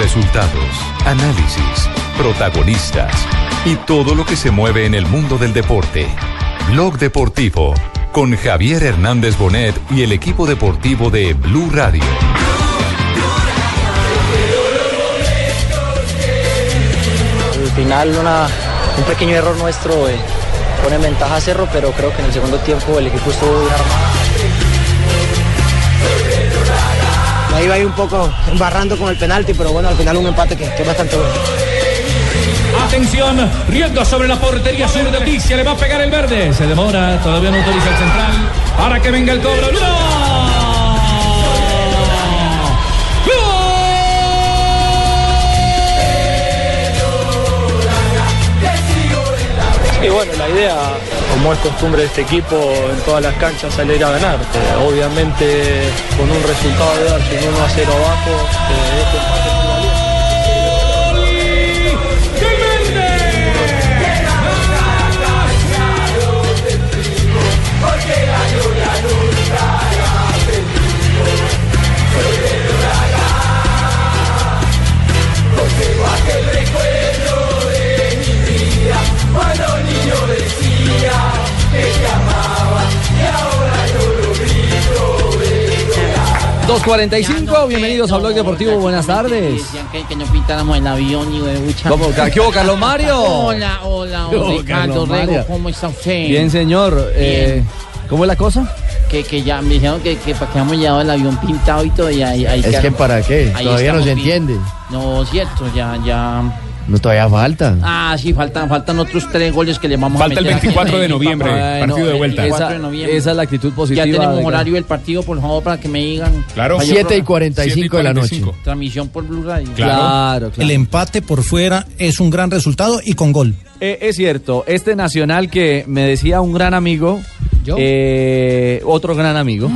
Resultados, análisis, protagonistas y todo lo que se mueve en el mundo del deporte. Blog Deportivo con Javier Hernández Bonet y el equipo deportivo de Blue Radio. Al final una, un pequeño error nuestro eh, pone en ventaja a Cerro, pero creo que en el segundo tiempo el equipo estuvo bien armado. Ahí va ahí un poco embarrando con el penalti, pero bueno, al final un empate que, que es bastante bueno. Atención, riendo sobre la portería sur de Ticia, le va a pegar el verde. Se demora, todavía no autoriza el central. Para que venga el cobro. ¡No! Y bueno, la idea, como es costumbre de este equipo, en todas las canchas salir a ganar. Eh, obviamente con un resultado de dar sin 1 a 0 abajo, eh, este 2.45, bienvenidos a Blog Deportivo, buenas tardes. Decían que, no pintáramos el avión y. ¿Cómo? ¿Qué hubo, Carlos Mario? Hola, hola, ¿Qué hubo, hola, Ricardo Rego, Mario? ¿cómo está usted? Bien, señor. Eh, ¿Cómo es la cosa? Que, que ya me dijeron que, que para que hemos llevado el avión pintado y todo, y ahí, ahí Es que para qué, todavía no se entiende. No, cierto, ya, ya. No todavía falta. Ah, sí, faltan, faltan otros tres goles que le vamos Falta a el meter. 24 de noviembre, partido de vuelta. 24 Esa, de noviembre. esa es la actitud positiva. Ya tenemos de- horario del partido, por favor, para que me digan. Claro. Vaya 7 y programa. 45 de la noche. Transmisión por Blue Radio. Claro. Claro, claro. El empate por fuera es un gran resultado y con gol. Eh, es cierto, este Nacional que me decía un gran amigo, eh, otro gran amigo,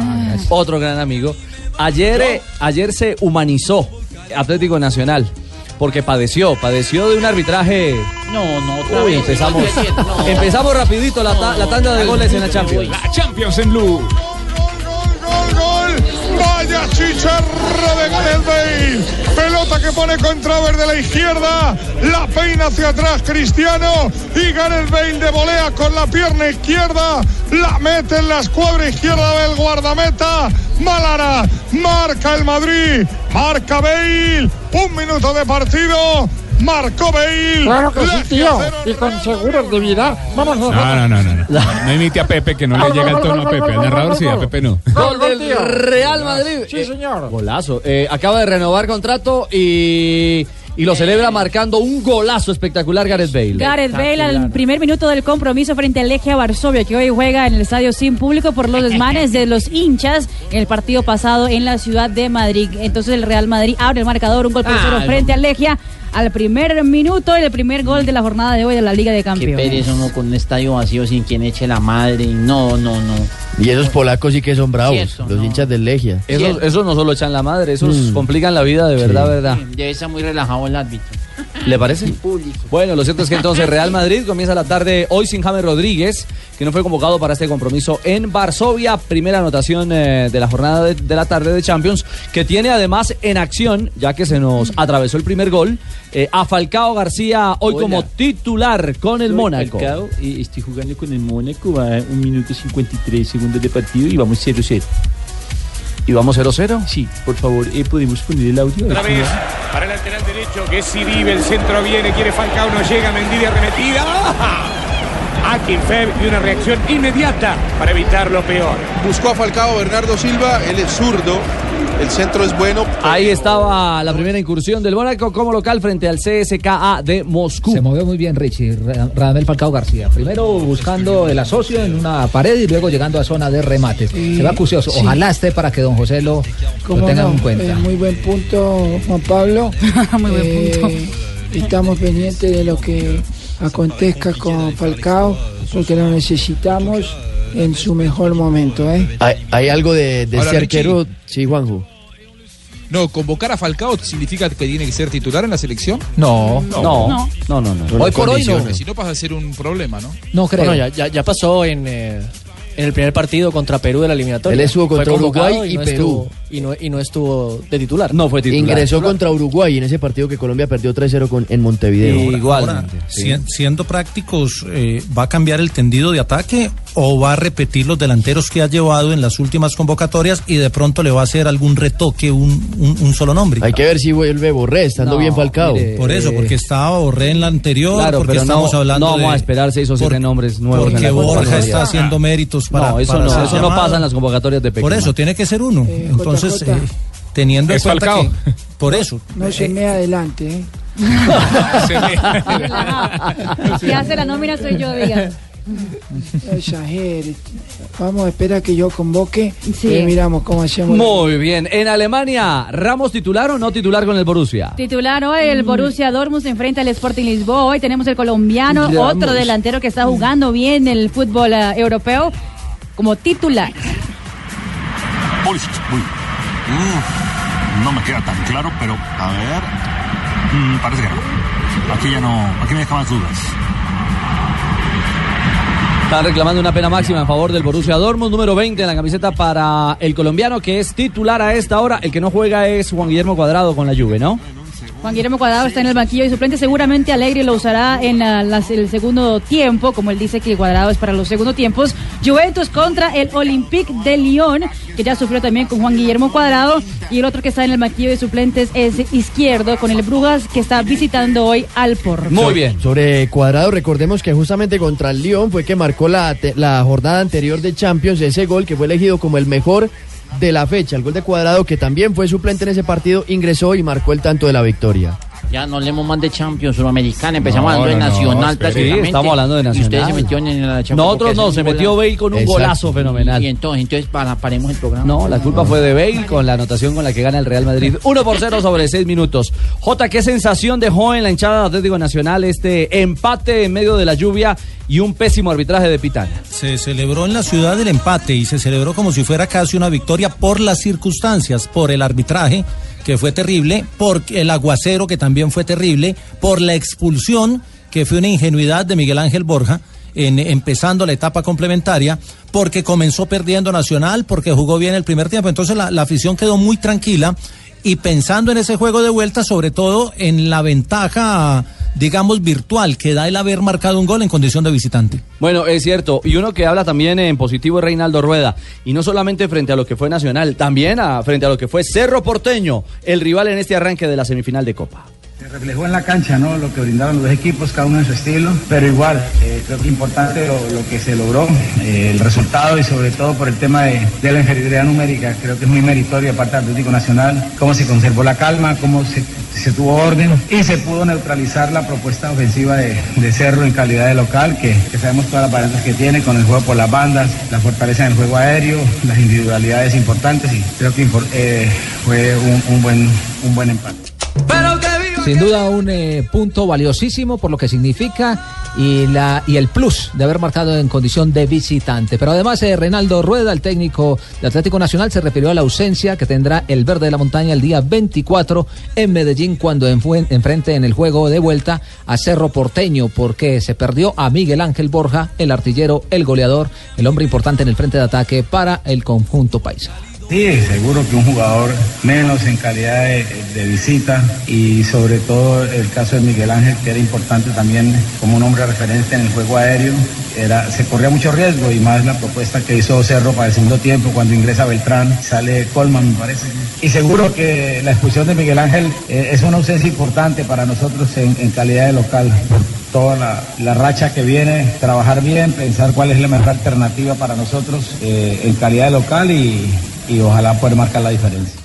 otro gran amigo, ayer, eh, ayer se humanizó Atlético Nacional. Porque padeció, padeció de un arbitraje. No, no, otra Uy, vez. empezamos, no, empezamos rapidito la, ta- la tanda de goles en la Champions. La Champions en Blue. gol. Vaya chicharra de Gareth Bale. Pelota que pone contra de la izquierda. La peina hacia atrás Cristiano. Y Gareth Bale de volea con la pierna izquierda. La mete en la escuadra izquierda del guardameta. Málara. Marca el Madrid. Marca Bale. Un minuto de partido. Marcó Bale. Claro que sí, tío. Y con seguros de vida. Vamos a No, no, no, no. No, no imite a Pepe, que no le llega el tono a Pepe. Al narrador sí, a Pepe no. Gol del. Real Madrid. Sí, señor. Golazo. Eh, acaba de renovar contrato y, y lo celebra marcando un golazo espectacular Gareth Bale. Gareth Bale al primer minuto del compromiso frente al Legia Varsovia que hoy juega en el estadio sin público por los desmanes de los hinchas en el partido pasado en la ciudad de Madrid. Entonces el Real Madrid abre el marcador, un gol por Ah, cero no. frente al Legia al primer minuto el primer gol de la jornada de hoy de la Liga de Qué Campeones. pereza uno con un estadio vacío sin quien eche la madre. No, no, no. Y esos polacos sí que son bravos, Cierto, los no. hinchas del Legia. Esos, esos no solo echan la madre, esos Mm. complican la vida de verdad, verdad. Debe estar muy relajado el árbitro. ¿Le parece? Bueno, lo cierto es que entonces Real Madrid comienza la tarde hoy sin James Rodríguez, que no fue convocado para este compromiso en Varsovia. Primera anotación eh, de la jornada de, de la tarde de Champions, que tiene además en acción, ya que se nos atravesó el primer gol, eh, a Falcao García hoy Hola. como titular con el Mónaco. y estoy jugando con el Mónaco, va un minuto 53 segundos de partido y vamos 0-0. ¿Y vamos 0-0? Sí, por favor, eh, podemos poner el audio. Otra vez para el lateral derecho que si vive, el centro viene, quiere Falcao, no llega, Mendy arremetida. Akin Feb y una reacción inmediata para evitar lo peor. Buscó a Falcao Bernardo Silva, él es zurdo, el centro es bueno. Ahí estaba la primera incursión del Mónaco como local frente al CSKA de Moscú. Se movió muy bien Richie, Ra- Radamel Falcao García. Primero buscando el asocio en una pared y luego llegando a zona de remate. Se va acucioso. sí. Ojalá esté para que don José lo, lo ¿Cómo tenga no? en cuenta. Eh, muy buen punto, Juan Pablo. Muy buen Eh, punto. Estamos pendientes de lo que acontezca con Falcao, porque lo necesitamos en su mejor momento. ¿eh? ¿Hay, hay algo de, de Ahora, ese Richie. arquero? Sí, Juanjo. No, convocar a Falcao significa que tiene que ser titular en la selección. No, No, no, no, no. no. Hoy por hoy no. Si no pasa a ser un problema, ¿no? No creo. Bueno, ya, ya, ya pasó en, eh, en el primer partido contra Perú de la eliminatoria. Él estuvo contra Uruguay y no Perú. estuvo. Y no, y no estuvo de titular. No fue Ingresó contra Uruguay en ese partido que Colombia perdió 3-0 con- en Montevideo. Ahora, si- siendo prácticos, eh, ¿va a cambiar el tendido de ataque o va a repetir los delanteros que ha llevado en las últimas convocatorias y de pronto le va a hacer algún retoque un, un- un solo nombre? Hay que ver si vuelve Borré, estando No, bien Falcao. mire, Por eso, porque estaba Borré en la anterior, Claro, porque pero no- estamos hablando no vamos de- a esperar seis o siete por- nombres nuevos Porque Borja está haciendo méritos para No, eso para no, eso no pasa en las convocatorias de Por Peckerman. eso, tiene que ser uno. Entonces, JJ. eh, teniendo en Es cuenta Falcao. que... Por eso. No se me adelante, ¿eh? Si hace la nómina soy yo, diga. Vamos a esperar que yo convoque Sí. y miramos cómo hacemos. Muy bien. En Alemania, ¿Ramos titular o no titular con el Borussia? Titular hoy el Borussia Dortmund se enfrenta al Sporting Lisboa. Hoy tenemos el colombiano, Ramos. otro delantero que está jugando bien el fútbol eh, europeo como titular. Pulisic, uy. Mm, no me queda tan claro, pero a ver. Mm, parece que no. Aquí ya no. Aquí me deja más dudas. Están reclamando una pena máxima en favor del Borussia Dortmund, número 20 en la camiseta para el colombiano que es titular a esta hora. El que no juega es Juan Guillermo Cuadrado con la Juve, ¿no? Juan Guillermo Cuadrado está en el banquillo y suplente. Seguramente Alegre lo usará en la- las- el segundo tiempo, como él dice que el Cuadrado es para los segundos tiempos. Juventus contra el Olympique de Lyon, que ya sufrió también con Juan Guillermo Cuadrado. Y el otro que está en el banquillo de suplentes es Izquierdo, con el Brujas, que está visitando hoy al Porto. So- Sobre Cuadrado, recordemos que justamente contra el Lyon fue que marcó la, la jornada anterior de Champions ese gol que fue elegido como el mejor de la fecha. El gol de Cuadrado, que también fue suplente en ese partido, ingresó y marcó el tanto de la victoria. Ya no hablemos más de Champions Sudamericana, empezamos No, hablando de no, Nacional espere. prácticamente. Sí, estamos hablando de Y Nacional. ustedes se metieron en la Champions. Nosotros no, se metió. Bale con un Exacto. golazo fenomenal. Y entonces, entonces para, paremos el programa. No, la culpa fue de Bale con la anotación con la que gana el Real Madrid. 1 por 0 sobre 6 minutos. J, ¿qué sensación dejó en la hinchada de Atlético Nacional este empate en medio de la lluvia y un pésimo arbitraje de Pitana? Se celebró en la ciudad el empate y se celebró como si fuera casi una victoria por las circunstancias, por el arbitraje que fue terrible, por el aguacero que también fue terrible, por la expulsión que fue una ingenuidad de Miguel Ángel Borja. En, empezando la etapa complementaria, porque comenzó perdiendo Nacional, porque jugó bien el primer tiempo. Entonces la, la afición quedó muy tranquila y pensando en ese juego de vuelta, sobre todo en la ventaja, digamos, virtual que da el haber marcado un gol en condición de visitante. Bueno, es cierto. Y uno que habla también en positivo es Reinaldo Rueda. Y no solamente frente a lo que fue Nacional, también a- frente a lo que fue Cerro Porteño, el rival en este arranque de la semifinal de Copa. Se reflejó en la cancha, ¿no? Lo que brindaron los dos equipos, cada uno en su estilo, pero igual, eh, creo que importante lo, que se logró, eh, el resultado y sobre todo por el tema de, la inferioridad numérica, creo que es muy meritorio de parte del Atlético Nacional, cómo se conservó la calma, cómo se, tuvo orden y se pudo neutralizar la propuesta ofensiva de, Cerro en calidad de local, que, sabemos todas las variantes que tiene con el juego por las bandas, la fortaleza en el juego aéreo, las individualidades importantes y creo que eh, fue un, buen, un buen empate. Sin duda un eh, punto valiosísimo por lo que significa y, la, y el plus de haber marcado en condición de visitante. Pero además eh, Reinaldo Rueda, el técnico de Atlético Nacional, se refirió a la ausencia que tendrá el verde de la montaña el día 24 en Medellín cuando enfrente en el juego de vuelta a Cerro Porteño porque se perdió a Miguel Ángel Borja, el artillero, el goleador, el hombre importante en el frente de ataque para el conjunto paisa. Sí, seguro que un jugador menos en calidad de, visita y sobre todo el caso de Miguel Ángel que era importante también como un hombre referente en el juego aéreo. Era, se corría mucho riesgo y más la propuesta que hizo Cerro para el segundo tiempo cuando ingresa Beltrán, sale Colman me parece. Y seguro que la expulsión de Miguel Ángel eh, es una ausencia importante para nosotros en, calidad de local. Toda la, racha que viene, trabajar bien, pensar cuál es la mejor alternativa para nosotros eh, en calidad de local y ojalá poder marcar la diferencia.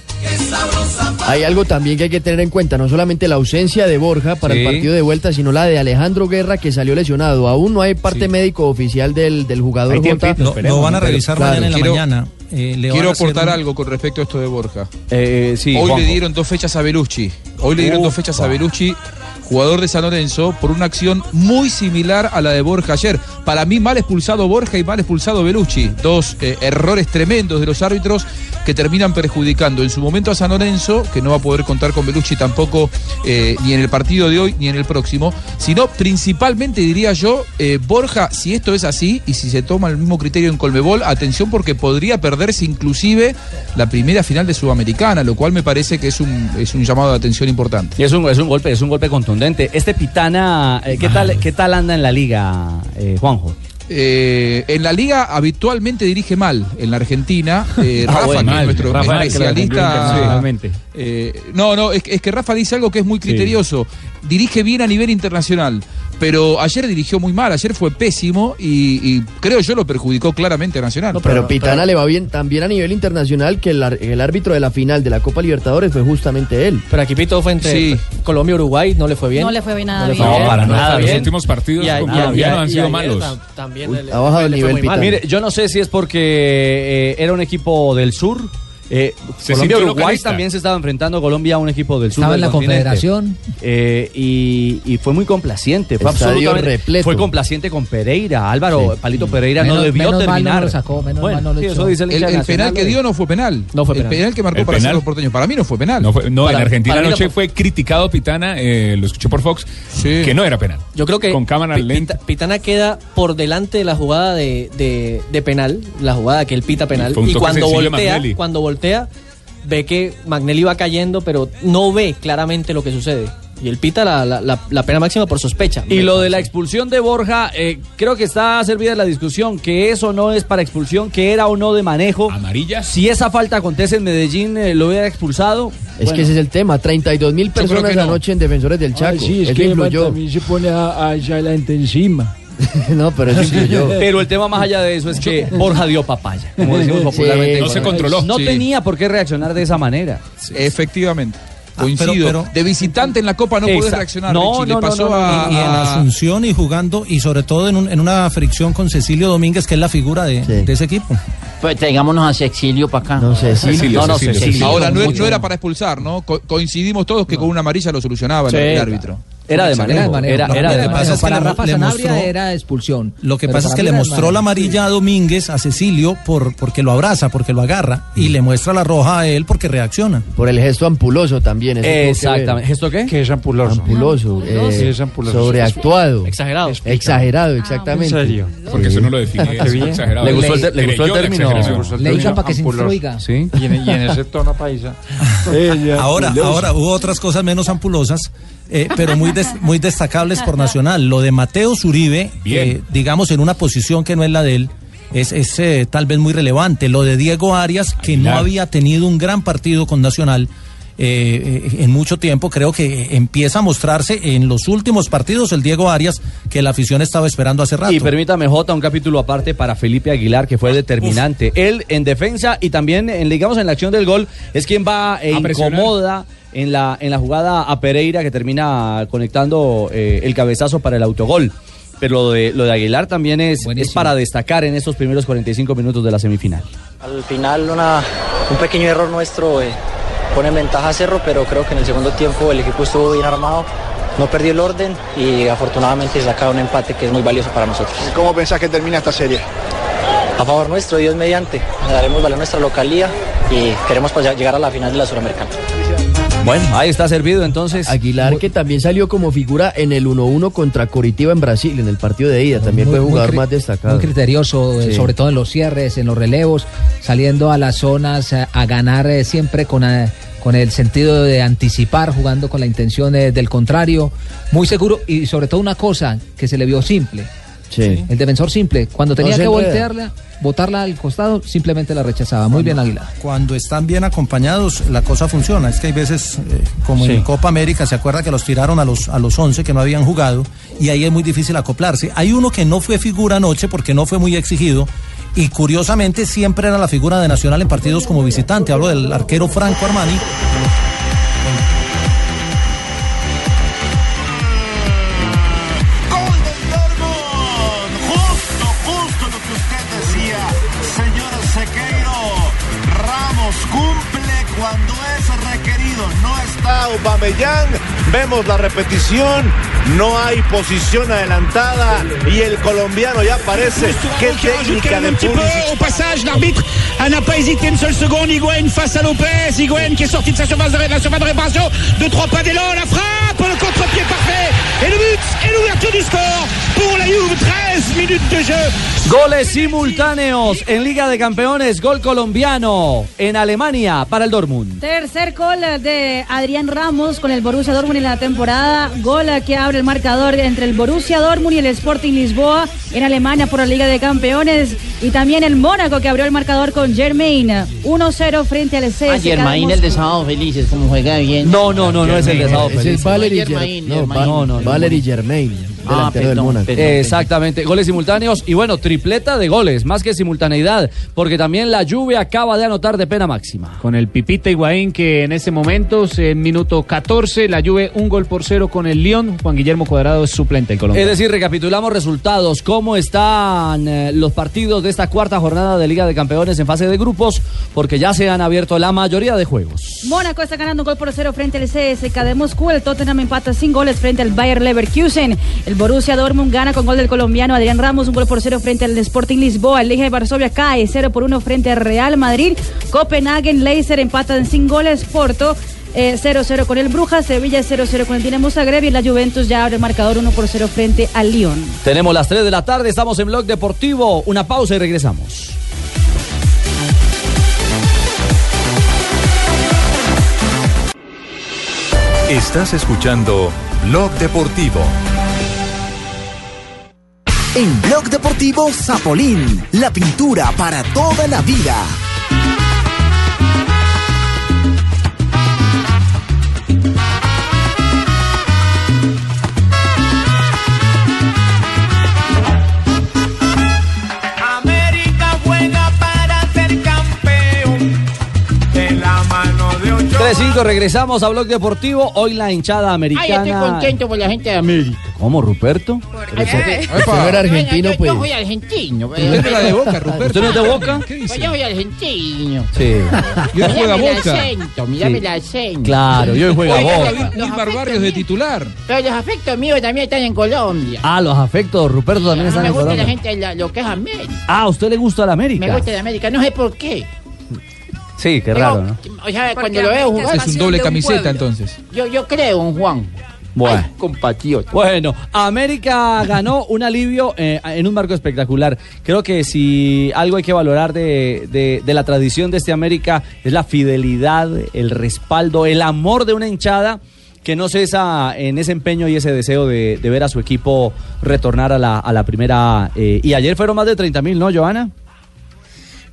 Hay algo también que hay que tener en cuenta, no solamente la ausencia de Borja para Sí. el partido de vuelta, sino la de Alejandro Guerra que salió lesionado. Aún no hay parte médico oficial del, del jugador. Hay Jota. tiempito, Lo- esperemos, lo van a ¿no? revisar mañana en la Quiero- mañana. Eh, le Quiero aportar un- algo con respecto a esto de Borja. Eh, sí, Hoy Juanjo. le dieron dos fechas a Belucci. Hoy le dieron dos fechas a. Belucci, jugador de San Lorenzo, por una acción muy similar a la de Borja ayer. Para mí, mal expulsado Borja y mal expulsado Belucci. Dos eh, errores tremendos de los árbitros que terminan perjudicando en su momento a San Lorenzo, que no va a poder contar con Belucci tampoco eh, ni en el partido de hoy ni en el próximo, sino principalmente diría yo, eh, Borja, si esto es así y si se toma el mismo criterio en Colmebol, atención porque podría perderse inclusive la primera final de Sudamericana, lo cual me parece que es un, es un llamado de atención importante. Y es un, es un golpe, es un golpe contundente. Este Pitana, eh, ¿qué tal, qué tal anda en la liga, eh, Juanjo? Eh, en la liga habitualmente dirige mal en la Argentina. Eh, Ah, Rafa, bueno, que mal. es nuestro Rafa, especialista. Eh, no, no, es, es que Rafa dice algo que es muy criterioso. Dirige bien a nivel internacional, pero ayer dirigió muy mal. Ayer fue pésimo y, y creo yo lo perjudicó claramente a Nacional. pero, Pitana le va bien también a nivel internacional que el, árbitro de la final de la Copa Libertadores fue justamente él. Pero aquí Pito fue entre Sí. Colombia y Uruguay, no le fue bien. No le fue bien nada le bien. fue No, para nada bien. Los últimos partidos Y a- con y a- colombianos y a- han sido malos. tam- También ha bajado el nivel. Pitana. Mire, yo no sé si es porque eh, era un equipo del sur. Eh, Se Colombia Uruguay localista. también se estaba enfrentando Colombia a un equipo del sur. Estaba del en la continente. Confederación. Eh, y, y fue muy complaciente. Fue Estadio absolutamente repleto. Fue complaciente con Pereira. Álvaro Sí. Palito Pereira no debió menos mal no terminar. lo sacó, menos Bueno, mal no lo sí, echó. eso dice el, El, el penal que dio no fue penal. No fue El penal. penal que marcó El para penal. los porteños. Para mí no fue penal. No, fue- no, Para- en Argentina anoche no fue criticado Pitana, eh, lo escuché por Fox, Sí. que no era penal. Yo creo que Con cámara lenta. Pita- Pitana queda por delante de la jugada de, de- de penal, la jugada que él pita penal. Y cuando voltea, cuando voltea, ve que Magnelli va cayendo, pero no ve claramente lo que sucede. Y él pita la, la- la- la pena máxima por sospecha. Y lo de la expulsión de Borja, eh, creo que está servida la discusión, que eso no es para expulsión, que era o no de manejo. Amarilla. Si esa falta acontece en Medellín, eh, lo hubiera expulsado. Es Bueno, que ese es el tema. 32 mil personas que no. anoche en Defensores del Chaco. Ay, sí, es Eso que influyó. también se pone a, a echarle la gente encima. no, pero eso influyó. Pero el tema más allá de eso es que Borja dio papaya, como decimos popularmente. Sí, No se controló. No Sí. tenía por qué reaccionar de esa manera. Efectivamente. Ah, pero- Coincido. pero- de visitante en la Copa no Exacto. reaccionar. No, Richie. Le no, no, pasó no, no, a- Y en Asunción y jugando, y sobre todo en, un- en una fricción con Cecilio Domínguez, que es la figura de, Sí. de ese equipo. Pues traigámonos a Cecilio para acá. No. Cecilio, No, no, Cecilio, Cecilio. Ahora no, Mucho. no era para expulsar, ¿no? Co- coincidimos todos que con una amarilla lo solucionaba el- Sí, el, claro. árbitro. Era de Era de manejo. manejo. Era, era de manejo. es que para le- Rafa le Sanabria mostró- era expulsión. Lo que pasa es que le mostró la amarilla a Domínguez, a Cecilio, por, porque lo abraza, porque lo agarra, y le muestra la roja a él porque reacciona. Por el gesto ampuloso también. Exactamente. ¿Esto qué? Que es ampuloso. Ampuloso. eh, es ampuloso. Sobreactuado. Exagerado. Exagerado, exactamente. ¿En serio? Porque eso no lo define. exagerado. ¿Le gustó el término? Le hizo para que se instruiga. Sí. Y en, ese tono paisa. Ahora, ahora hubo otras cosas menos ampulosas, eh, pero muy, des- muy destacables por Nacional. Lo de Mateo Zuribe, eh, digamos en una posición que no es la de él, es, es, eh, tal vez muy relevante. Lo de Diego Arias, que no había tenido un gran partido con Nacional. eh, eh, en mucho tiempo creo que empieza a mostrarse en los últimos partidos el Diego Arias que la afición estaba esperando hace rato. Y permítame, Jota, un capítulo aparte para Felipe Aguilar, que fue determinante. Él en defensa y también, en, digamos, en la acción del gol, es quien va e A presionar. En la, en la jugada a Pereira, que termina conectando eh, el cabezazo para el autogol. Pero lo de, lo de Aguilar también es, es para destacar en estos primeros 45 minutos de la semifinal. Al final una, un pequeño error nuestro eh, pone en ventaja a Cerro, pero creo que en el segundo tiempo el equipo estuvo bien armado, no perdió el orden y afortunadamente saca un empate que es muy valioso para nosotros. ¿Cómo pensás que termina esta serie? A favor nuestro, Dios mediante, le daremos valor a nuestra localía y queremos pues, llegar a la final de la Suramericana. Bueno, ahí está servido entonces. Aguilar que también salió como figura en el 1-1 contra Coritiba en Brasil, en el partido de ida. También Muy- fue jugador más destacado. Muy criterioso, eh, Sí. sobre todo en los cierres, en los relevos, saliendo a las zonas eh, a ganar eh, siempre con, eh, con el sentido de anticipar, jugando con la intención eh, del contrario. Muy seguro y sobre todo una cosa que se le vio simple. Sí. El defensor simple, cuando tenía que voltearla, botarla al costado, simplemente la rechazaba. Muy bien Aguilar. Cuando están bien acompañados, la cosa funciona. Es que hay veces, eh, como Sí. en Copa América, se acuerda que los tiraron a los, a los 11 que no habían jugado, y ahí es muy difícil acoplarse. Hay uno que no fue figura anoche porque no fue muy exigido, y curiosamente siempre era la figura de Nacional en partidos como visitante. Hablo del arquero Franco Armani. Aubameyang. Vemos la repetición, no hay posición adelantada y el colombiano ya parece qué técnica de un petit peu Pulisic. au passage. L'arbitre n'a pas hésité une seule seconde. Higuain face à Lopez. Higuain qui est sorti de sa surface de, la surface de réparation. Deux, trois pas d'élan. La frappe, le contre-pied parfait. Et le but et l'ouverture du score pour la Juve. 13 minutes de jeu. Goles simultáneos en Liga de Campeones, gol colombiano en Alemania para el Dortmund. Tercer gol de Adrián Ramos con el Borussia Dortmund en la temporada. Gol que abre el marcador entre el Borussia Dortmund y el Sporting Lisboa en Alemania por la Liga de Campeones. Y también el Mónaco que abrió el marcador con Germain. 1-0 frente al CS. Ah, Germain, el de Sábado Felices, como juega bien. No, no, no, no es el de Sábado Ese es Feliz. Valery no, No, no, no, Valery no. Germain, Ah, del perdón. Exactamente, goles simultáneos y bueno, tripleta de goles, más que simultaneidad, porque también la lluvia acaba de anotar de pena máxima. Con el Pipita Higuaín que en ese momento, en minuto 14, la Juve un gol por cero con el Lyon. Juan Guillermo Cuadrado es suplente el Colombia. Es decir, recapitulamos resultados, cómo están eh, los partidos de esta cuarta jornada de Liga de Campeones en fase de grupos, porque ya se han abierto la mayoría de juegos. Mónaco está ganando un gol por cero frente al CSK de Moscú. El Tottenham empata sin goles frente al Bayer Leverkusen. El Borussia Dortmund gana con gol del colombiano Adrián Ramos, un gol por cero frente al Sporting Lisboa. El Legia de Varsovia cae 0 por 1 frente al Real Madrid. Copenhagen, Leicester empatan sin goles. Porto eh, 0-0 con el Brujas. Sevilla 0-0 con el Dinamo Zagreb. Y la Juventus ya abre el marcador 1 por 0 frente al Lyon. Tenemos las 3 de la tarde, estamos en Blog Deportivo, una pausa y regresamos. Estás escuchando Blog Deportivo. En Blog Deportivo Zapolín, la pintura para toda la vida. América juega para ser campeón. De la mano de ocho. 3-5, regresamos a Blog Deportivo. Hoy la hinchada Ay, americana. estoy contento por la gente de América. ¿Cómo, Ruperto? Usted porque- no era argentino, yo, pues. Yo soy argentino. Usted es de la de Boca, Ruperto. ¿Usted no es de Boca? ¿Qué dice? Yo soy argentino. Sí. Y hoy juega Boca. acento, mírame Sí. el acento. Claro, y hoy juega Boca. Wilmar Barrios de titular. Pero los afectos míos también están en Colombia. Ah, los afectos, Ruperto también están me en gusta la Colombia. gente, la- lo que es América. Ah, ¿a usted le gusta la América? Me gusta de América, no sé por qué. Sí, qué raro, ¿no? O sea, cuando lo veo jugar, Es un doble camiseta entonces. yo, yo creo en Juan. Bueno. Compatriota. Bueno, América ganó un alivio eh, en un marco espectacular. Creo que si algo hay que valorar de, de- de la tradición de este América es la fidelidad, el respaldo, el amor de una hinchada que no cesa en ese empeño y ese deseo de, de ver a su equipo retornar a la, a la primera. eh, y ayer fueron más de 30 mil, ¿no, Joana?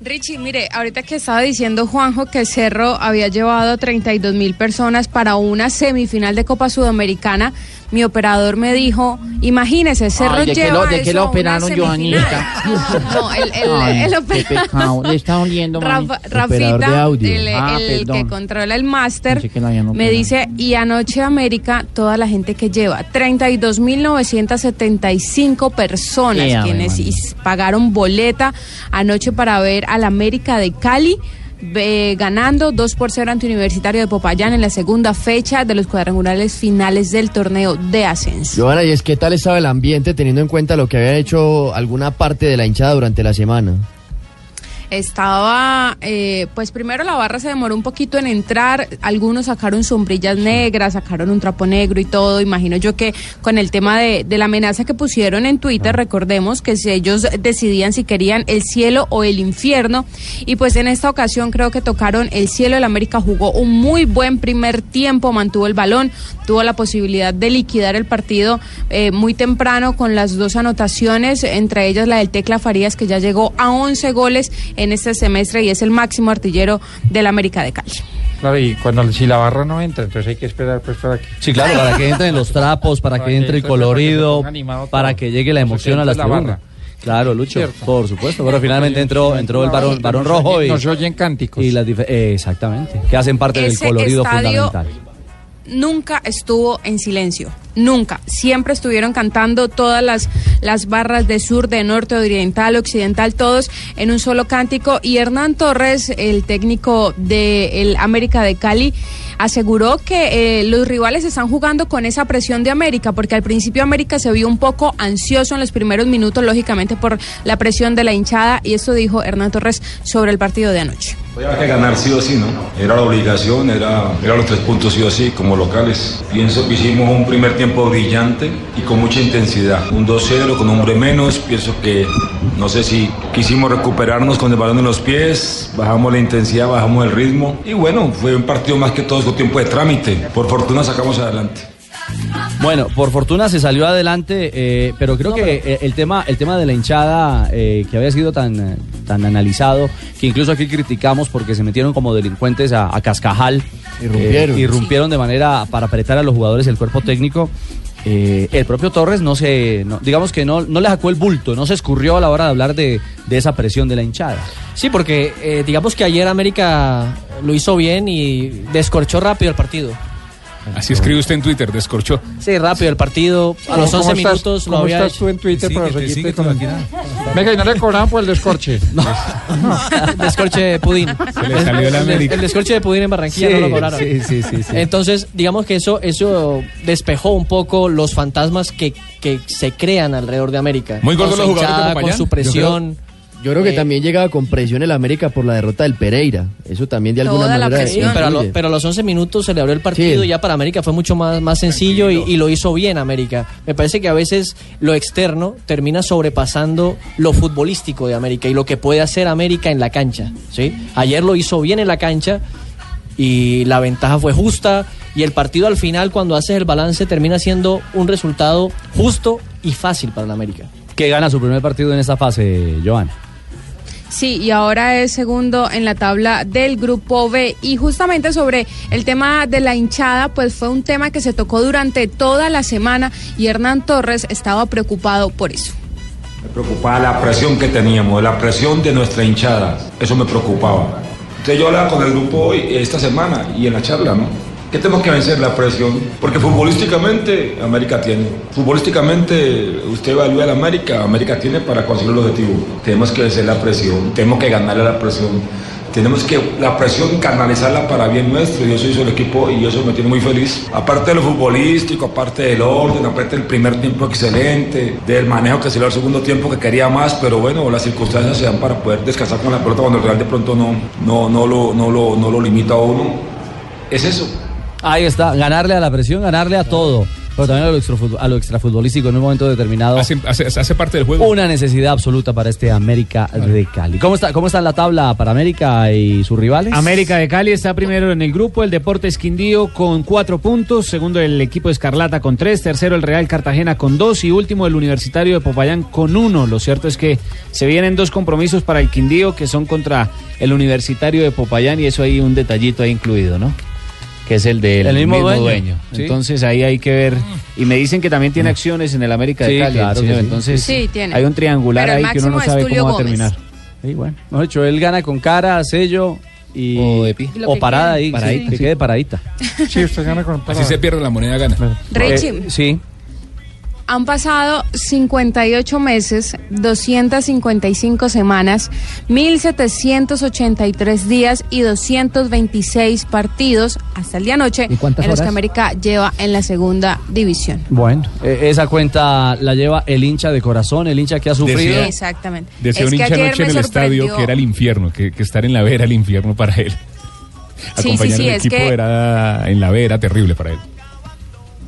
Richie, mire, ahorita que estaba diciendo Juanjo que Cerro había llevado 32 mil personas para una semifinal de Copa Sudamericana, mi operador me dijo, imagínese, Cerro Ay, ¿de qué lo- de qué operaron, semifinal". Joanita? No, el, el, Ay, el qué operador-. Le está. Rafa- Rafita, de audio. el, Ah, el que controla el máster, me dice, y anoche América, toda la gente que lleva, 32.975 personas quienes pagaron boleta anoche para ver al América de Cali. Ve- ganando 2 por 0 ante Universitario de Popayán en la segunda fecha de los cuadrangulares finales del torneo de ascenso. Joana, ¿y es qué tal estaba el ambiente teniendo en cuenta lo que había hecho alguna parte de la hinchada durante la semana? Estaba, eh, pues primero la barra se demoró un poquito en entrar, algunos sacaron sombrillas negras, sacaron un trapo negro y todo, imagino yo que con el tema de, de la amenaza que pusieron en Twitter, recordemos que si ellos decidían si querían el cielo o el infierno, y pues en esta ocasión creo que tocaron el cielo, el América jugó un muy buen primer tiempo, mantuvo el balón, tuvo la posibilidad de liquidar el partido eh, muy temprano con las dos anotaciones, entre ellas la del Tecla Farías que ya llegó a 11 goles en este semestre y es el máximo artillero del América de Cali. Claro, y cuando si la barra no entra, entonces hay que esperar pues para que... Sí, claro, para que entren los trapos, para que entre el colorido, para todo. que llegue la emoción a las la tribunas. barra. Claro, Lucho, Cierto. por supuesto. Pero finalmente entró, entró el varón, varón rojo y nos oyen cánticos. Y las eh, exactamente, que hacen parte del colorido estadio- fundamental. Nunca estuvo en silencio, nunca. Siempre estuvieron cantando todas las, las barras de sur, de norte, oriental, occidental, todos en un solo cántico. Y Hernán Torres, el técnico del América de Cali, aseguró que eh, los rivales están jugando con esa presión de América, porque al principio América se vio un poco ansioso en los primeros minutos, lógicamente por la presión de la hinchada, y esto dijo Hernán Torres sobre el partido de anoche. Había que ganar sí o sí, ¿no? Era la obligación, era, era los tres puntos sí o sí, como locales. Pienso que hicimos un primer tiempo brillante y con mucha intensidad. Un 2-0 con un hombre menos. Pienso que, no sé si quisimos recuperarnos con el balón en los pies, bajamos la intensidad, bajamos el ritmo. Y bueno, fue un partido más que todo con tiempo de trámite. Por fortuna sacamos adelante. Bueno, por fortuna se salió adelante, eh, pero creo que eh, el tema, el tema de la hinchada eh, que había sido tan, tan analizado, que incluso aquí criticamos porque se metieron como delincuentes a, a Cascajal, Irrumpieron. eh, irrumpieron de manera para apretar a los jugadores el cuerpo técnico. El propio Torres no se, no- digamos que no, no le sacó el bulto, no se escurrió a la hora de hablar de, de esa presión de la hinchada. Sí, porque digamos que ayer América lo hizo bien y descorchó rápido el partido. Así escribe usted en Twitter, descorchó. Sí, rápido el partido. A los ¿Cómo 11 estás- minutos lo ¿Cómo había estás hecho. tú en Twitter para Síguete, seguirte con. Venga, y no le cobraban por el descorche. descorche de pudín. Se le salió la El- América. El descorche de pudín en Barranquilla Sí, no lo cobraron. sí, sí, sí, sí. Entonces, digamos que eso, eso despejó un poco los fantasmas que, que se crean alrededor de América. Muy gordos Con los su jugadores de Popayán. Con su Yo presión. Yo creo que Eh, también llegaba con presión el América por la derrota del Pereira. Eso también de alguna Toda la manera. presión. Pero a, lo- influye. pero a los 11 minutos se le abrió el partido Sí. y ya para América fue mucho más, más sencillo y, y lo hizo bien América. Me parece que a veces lo externo termina sobrepasando lo futbolístico de América y lo que puede hacer América en la cancha. ¿sí? Ayer lo hizo bien en la cancha y la ventaja fue justa y el partido al final cuando haces el balance termina siendo un resultado justo y fácil para la América. Que gana su primer partido en esta fase, Joan. Sí, y ahora es segundo en la tabla del grupo B. Y justamente sobre el tema de la hinchada, pues fue un tema que se tocó durante toda la semana y Hernán Torres estaba preocupado por eso. Me preocupaba la presión que teníamos, la presión de nuestra hinchada. Eso me preocupaba. Entonces yo hablaba con el grupo hoy, esta semana y en la charla, ¿no? ¿Qué tenemos que vencer? La presión. Porque futbolísticamente América tiene. Futbolísticamente usted evalúa a la América, América tiene para conseguir el objetivo. Tenemos que vencer la presión, tenemos que ganarle la presión. Tenemos que la presión canalizarla para bien nuestro y eso hizo el equipo y eso me tiene muy feliz. Aparte de lo futbolístico, aparte del orden, aparte del primer tiempo excelente, del manejo que se dio al segundo tiempo que quería más, pero bueno, las circunstancias se dan para poder descansar con la pelota cuando el Real de pronto no, no, no, lo, no, lo, no lo limita a uno. Es eso. Ahí está, ganarle a la presión, ganarle a todo. Pero también a lo, extrafutbol- a lo extrafutbolístico en un momento determinado. Hace, hace- hace parte del juego. Una necesidad absoluta para este América de Cali. ¿Cómo está, ¿Cómo está la tabla para América y sus rivales? América de Cali está primero en el grupo, el Deportes Quindío con cuatro puntos, segundo el equipo Escarlata con tres, tercero el Real Cartagena con dos y último el Universitario de Popayán con uno. Lo cierto es que se vienen dos compromisos para el Quindío que son contra el Universitario de Popayán y eso hay un detallito ahí incluido, ¿no? Que es el del El mismo mismo, dueño. dueño. Sí. Entonces ahí hay que ver. Y me dicen que también tiene acciones en el América de Cali. claro señor. sí. Entonces Sí, tiene. hay un triangular ahí que uno no sabe cómo va a terminar. Sí, bueno. Mejor dicho, él gana con cara, sello y. O de pi. Lo O que parada ahí, Paradita, sí, que quede paradita. Sí, usted gana con Así se pierde la moneda, gana. Richie. Eh, sí. Han pasado 58 meses, 255 semanas, 1.783 días y 226 partidos hasta el día anoche ¿Y cuántas en los que horas? América lleva en la segunda división. Bueno, eh, esa cuenta la lleva el hincha de corazón, el hincha que ha sufrido. Decía- Exactamente. Decía Es un que hincha anoche en el estadio que era el infierno, que, que estar en la vera era el infierno para él. sí, Acompañar sí, al es equipo que- era en la vera terrible para él.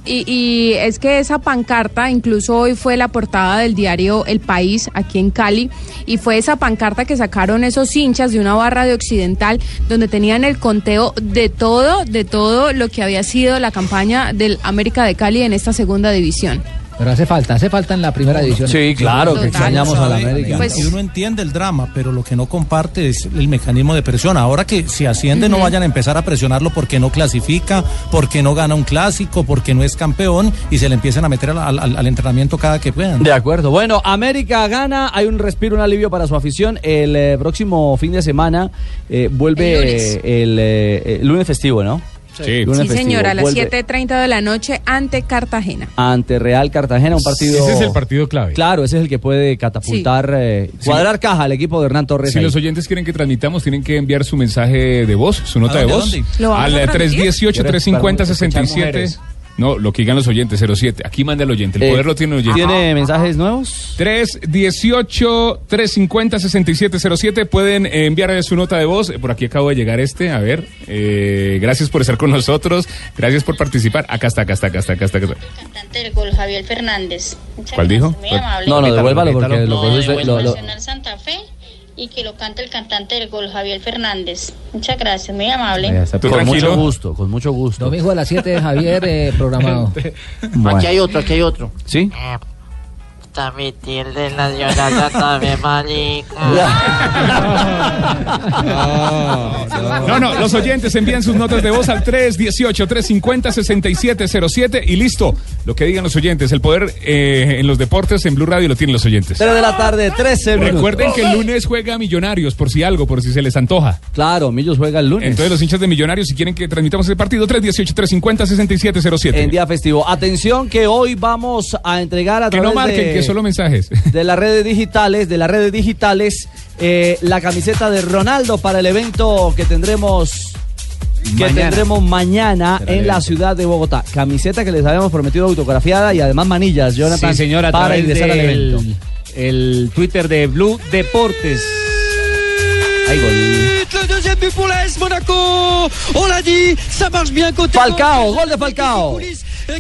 Y, y es que esa pancarta, incluso hoy fue la portada del diario El País, aquí en Cali, y fue esa pancarta que sacaron esos hinchas de una barra de Occidental, donde tenían el conteo de todo, de todo lo que había sido la campaña del América de Cali en esta segunda división. Pero hace falta, hace falta en la primera división. Sí, claro, que extrañamos a la América. Pues- y uno entiende el drama, pero lo que no comparte es el mecanismo de presión. Ahora que si asciende no vayan a empezar a presionarlo porque no clasifica, porque no gana un clásico, porque no es campeón y se le empiezan a meter al, al- al entrenamiento cada que puedan. De acuerdo. Bueno, América gana, hay un respiro, un alivio para su afición. El eh, próximo fin de semana eh, vuelve El lunes. el, eh, el lunes festivo, ¿no? Sí. Señora, a las Vuelve 7.30 de la noche ante Cartagena. Ante Real Cartagena, un partido. Ese es el partido clave. Claro, ese es el que puede catapultar, eh, cuadrar caja al equipo de Hernán Torres. Si ahí. los oyentes quieren que transmitamos, tienen que enviar su mensaje de voz, su nota ¿A de voz. ¿Lo vamos Al a eh, transmitir? 318-350-67. No, lo que digan los oyentes, 07. Aquí manda el oyente. El Eh, poder lo tiene el oyente. ¿Tiene mensajes nuevos? 318-350-6707. Pueden eh, enviar su nota de voz. Por aquí acabo de llegar este. A ver. eh, gracias por estar con nosotros. Gracias por participar. Acá está, acá está, acá está, acá está. Acá está. cantante del gol, Javier Fernández. Muchas ¿Cuál dijo? muy amable. No, no, devuélvalo porque lo No, lo- lo- Nacional Santa Fe y que lo cante el cantante del gol, Javier Fernández. Muchas gracias, muy amable. Con mucho gusto, con mucho gusto. Domingo a las 7, Javier, eh, programado. Bueno. Aquí hay otro, aquí hay otro. ¿Sí? También de la Yolanda también, No, no, los oyentes envían sus notas de voz al 318-350-6707 y listo. Lo que digan los oyentes, el poder eh, en los deportes en Blue Radio lo tienen los oyentes. 3 de la tarde, 13 minutos. Recuerden que el lunes juega Millonarios, por si algo, por si se les antoja. Claro, Millos juega el lunes. Entonces los hinchas de Millonarios, si quieren que transmitamos ese partido, 318-350-6707. En día festivo. Atención que hoy vamos a entregar a Que través no marquen, de, que solo mensajes. de las redes digitales, de las redes digitales, eh, la camiseta de Ronaldo para el evento que tendremos que Mañana. tendremos mañana en la evento. ciudad de Bogotá. Camiseta que les habíamos prometido autografiada y además manillas, Jonathan, Sí, señora, para ingresar al evento. El Twitter de Blue Deportes. Ahí gol. Le deuxième but pour la S Monaco. On l'a dit, ça marche bien côté. Falcao, gol de Falcao.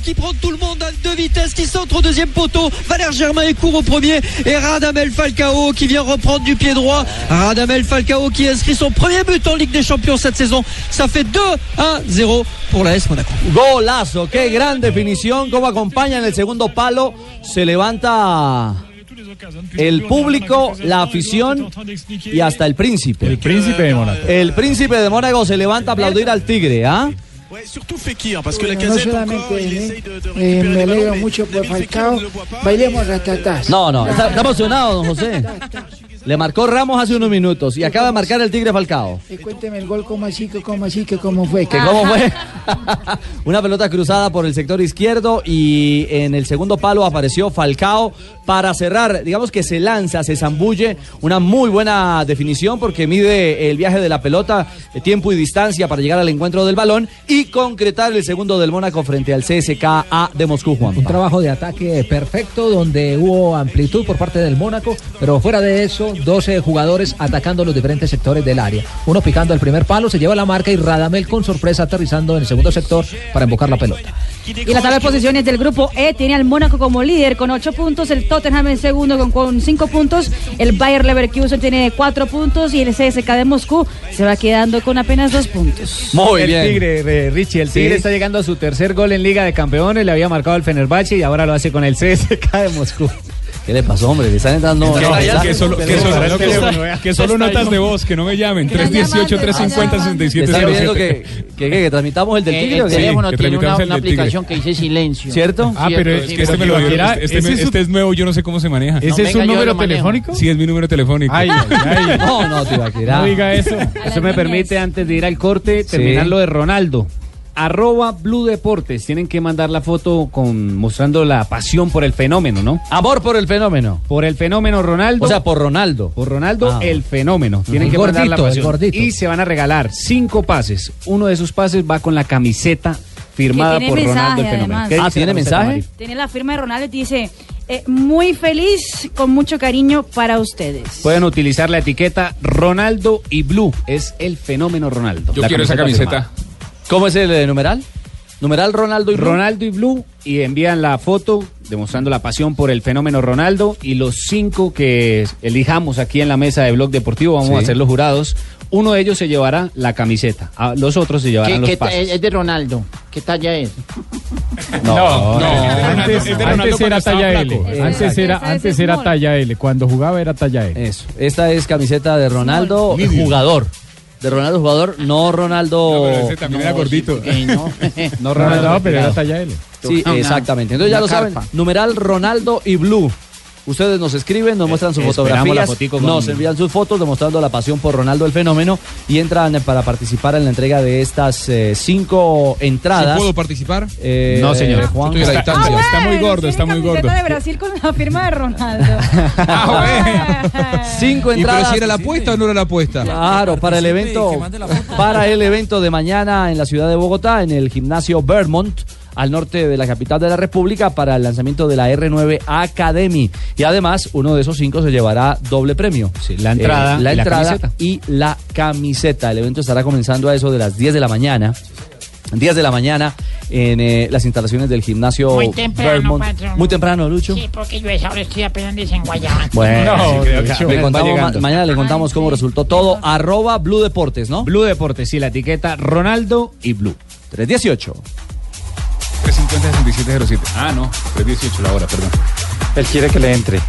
Qui prend tout le monde à deux vitesses, qui centre au deuxième poteau. Valère Germain est court au premier. Et Radamel Falcao qui vient reprendre du pied droit. Radamel Falcao qui inscrit son premier but en Ligue des Champions cette saison. Ça fait 2 à 0 pour la S Monaco. Golazo, qué gran definición, cómo acompaña en el segundo palo, se levanta el público, la afición y hasta el príncipe. El príncipe de Mónaco. El príncipe de Mónaco se levanta a aplaudir al tigre, ¿ah? Bueno, no solamente ¿eh? Eh, me alegro mucho por Falcao. Bailemos ratatás. No, no, está, está emocionado, don José. Le marcó Ramos hace unos minutos y acaba de marcar el tigre Falcao. Eh, cuénteme el gol, cómo así, que cómo así, que cómo fue. ¿Que cómo fue? Una pelota cruzada por el sector izquierdo y en el segundo palo apareció Falcao para cerrar. Digamos que se lanza, se zambulle. Una muy buena definición porque mide el viaje de la pelota, eh, tiempo y distancia para llegar al encuentro del balón y concretar el segundo del Mónaco frente al CSKA de Moscú, Juan. Un trabajo de ataque perfecto donde hubo amplitud por parte del Mónaco, pero fuera de eso, 12 jugadores atacando los diferentes sectores del área. Uno picando el primer palo, se lleva la marca y Radamel con sorpresa aterrizando en el segundo sector para embocar la pelota. Y la tabla de posiciones del grupo E tiene al Mónaco como líder con 8 puntos, el Tottenham en segundo con, con 5 puntos, el Bayer Leverkusen tiene 4 puntos y el CSK de Moscú se va quedando con apenas 2 puntos. Muy el bien. Tigre, eh, Richie, el Tigre Sí. está llegando a su tercer gol en Liga de Campeones, le había marcado el Fenerbahce y ahora lo hace con el CSK de Moscú. ¿Qué le pasó, hombre? Le están entrando. Que, no, que solo, que solo- Pero- que solo- que solo notas de voz, que no me llamen. 318-350-6707. ¿Están pidiendo que, que, que- que transmitamos el del Eh, tigre? el qué? teléfono que tiene una, aplicación que dice silencio. ¿Cierto? Ah, pero es que este me lo. Este, es este es nuevo, yo no sé cómo se maneja. ¿Ese es un número telefónico? Sí, es mi número telefónico. Ay, ay. No, no. No diga eso. Eso me permite, antes de ir al corte, terminar lo de Ronaldo. Arroba Blue Deportes. Tienen que mandar la foto con mostrando la pasión por el fenómeno, ¿no? Amor por el fenómeno. Por el fenómeno Ronaldo. O sea, por Ronaldo. Por Ronaldo, Ah. el fenómeno. Tienen El que mandar la pasión. gordito. Y se van a regalar cinco pases. Uno de esos pases va con la camiseta firmada por mensaje, Ronaldo el fenómeno. además. ¿Qué Ah, dice ¿tiene mensaje? Tiene la firma de Ronaldo y dice, eh, muy feliz, con mucho cariño para ustedes. Pueden utilizar la etiqueta Ronaldo y Blue. Es el fenómeno Ronaldo. Yo La quiero esa camiseta. firmada. ¿Cómo es el eh, numeral? Numeral Ronaldo y Blue. Ronaldo y Blue y envían la foto demostrando la pasión por el fenómeno Ronaldo y los cinco que elijamos aquí en la mesa de Blog Deportivo vamos Sí. a ser los jurados. Uno de ellos se llevará la camiseta, a- los otros se llevarán ¿Qué- los qué ta- es de Ronaldo. ¿Qué talla es? No, Antes, antes era talla. L. Exacto. Antes era, es antes era small. talla L. Cuando jugaba era talla L. Eso. Esta es camiseta de Ronaldo, jugador. De Ronaldo, jugador, no Ronaldo. pero ese también era gordito. no. No, Ronaldo, pero era talla L. Sí, exactamente. Entonces ya una lo saben. carpa. Numeral Ronaldo y Blue. Ustedes nos escriben, nos muestran sus fotografías, con- nos envían sus fotos demostrando la pasión por Ronaldo el Fenómeno y entran para participar en la entrega de estas eh, cinco entradas. ¿Yo puedo participar? Eh, No, señor. Juan, Estoy a la distancia. está muy gordo, está muy gordo. De Brasil con la firma de Ronaldo. Cinco ¿Y pero entradas. si era la apuesta o no era la apuesta? Claro, para el evento, para el evento de mañana en la ciudad de Bogotá, en el gimnasio Vermont, al norte de la capital de la República, para el lanzamiento de la R9 Academy. Y además, uno de esos cinco se llevará doble premio. la entrada Eh, la y la entrada camiseta. y la camiseta. El evento estará comenzando a eso de las 10 de la mañana. 10 de la mañana en eh, las instalaciones del gimnasio Muy temprano, Vermont. patrón. Muy temprano, Lucho. Sí, porque yo a esa hora estoy apenas desenguayando. Bueno, No, creo que le apenas va contamos ma- llegando. mañana le contamos cómo resultó todo. Arroba Blue Deportes, ¿no? Blue Deportes, sí, la etiqueta Ronaldo y Blue. 318. 350-6707. Ah, no, 318 la hora, perdón. Él quiere que le entre.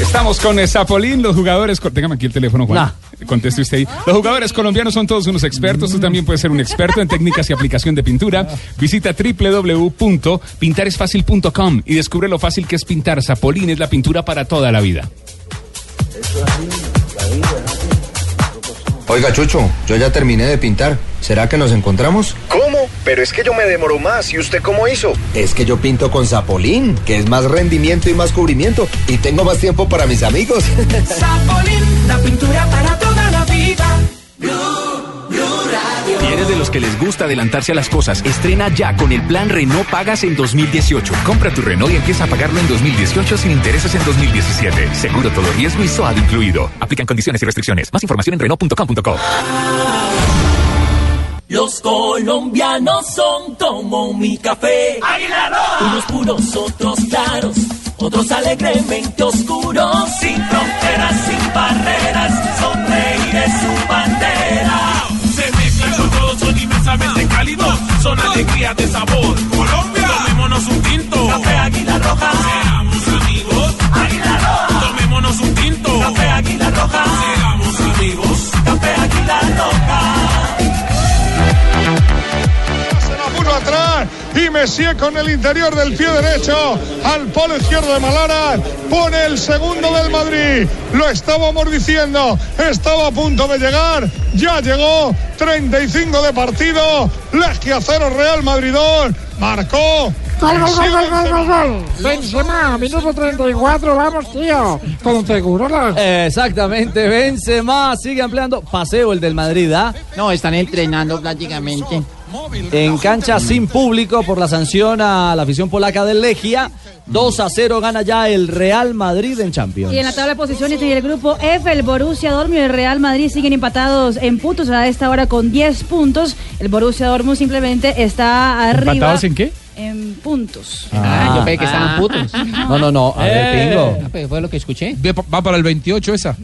Estamos con eh, Zapolín, los jugadores. Téngame aquí el teléfono, Juan. Conteste usted ahí. Los jugadores colombianos son todos unos expertos. Tú también puedes ser un experto en técnicas y aplicación de pintura. Visita www.pintaresfacil.com y descubre lo fácil que es pintar. Zapolín es la pintura para toda la vida. Oiga, Chucho, yo ya terminé de pintar. ¿Será que nos encontramos? ¿Cómo? Pero es que yo me demoro más. ¿Y usted cómo hizo? Es que yo pinto con Zapolín, que es más rendimiento y más cubrimiento. Y tengo más tiempo para mis amigos. Zapolín, la pintura para toda la vida. Blue, Blue Radio. Si eres de los que les gusta adelantarse a las cosas, estrena ya con el plan Renault Pagas en 2018. Compra tu Renault y empieza a pagarlo en 2018 sin intereses en 2017. Seguro todo riesgo y SOAD incluido. Aplican condiciones y restricciones. Más información en Renault.com.co. Los colombianos son como mi café. Unos puros, otros claros, otros alegremente oscuros. Sin fronteras, sin barreras, son reyes su bandera. Se mezclan con todos, son inmensamente cálidos, son alegría de sabor. Colombia, tomémonos un tinto. Café Águila Roja. Seamos amigos. Águila Roja. Tomémonos un tinto. Café Águila Roja. Seamos amigos. Café Águila Roja. Y Messier con el interior del pie derecho al polo izquierdo de Malara pone el segundo del Madrid. Lo estábamos diciendo, estaba a punto de llegar, ya llegó, 35 de partido, Legia 0 Real Madrid 2, marcó. Gol, gol, gol, gol, gol, gol, gol. Benzema, minuto 34, vamos, tío. Con seguro la... Exactamente, Benzema sigue ampliando. Paseo el del Madrid, ¿ah? No, están entrenando prácticamente. En cancha sin público por la sanción a la afición polaca del Legia. 2 a 0 gana ya el Real Madrid en Champions. Y en la tabla de posiciones en el grupo F, el Borussia Dortmund y el Real Madrid siguen empatados en puntos a esta hora con 10 puntos. El Borussia Dortmund simplemente está arriba. ¿Empatados en qué? En puntos. Ah, yo pensé que estaban putos. No, no, no. A ver, Eh. Pingo. Ah, pues fue lo que escuché. ¿Va para el 28 esa?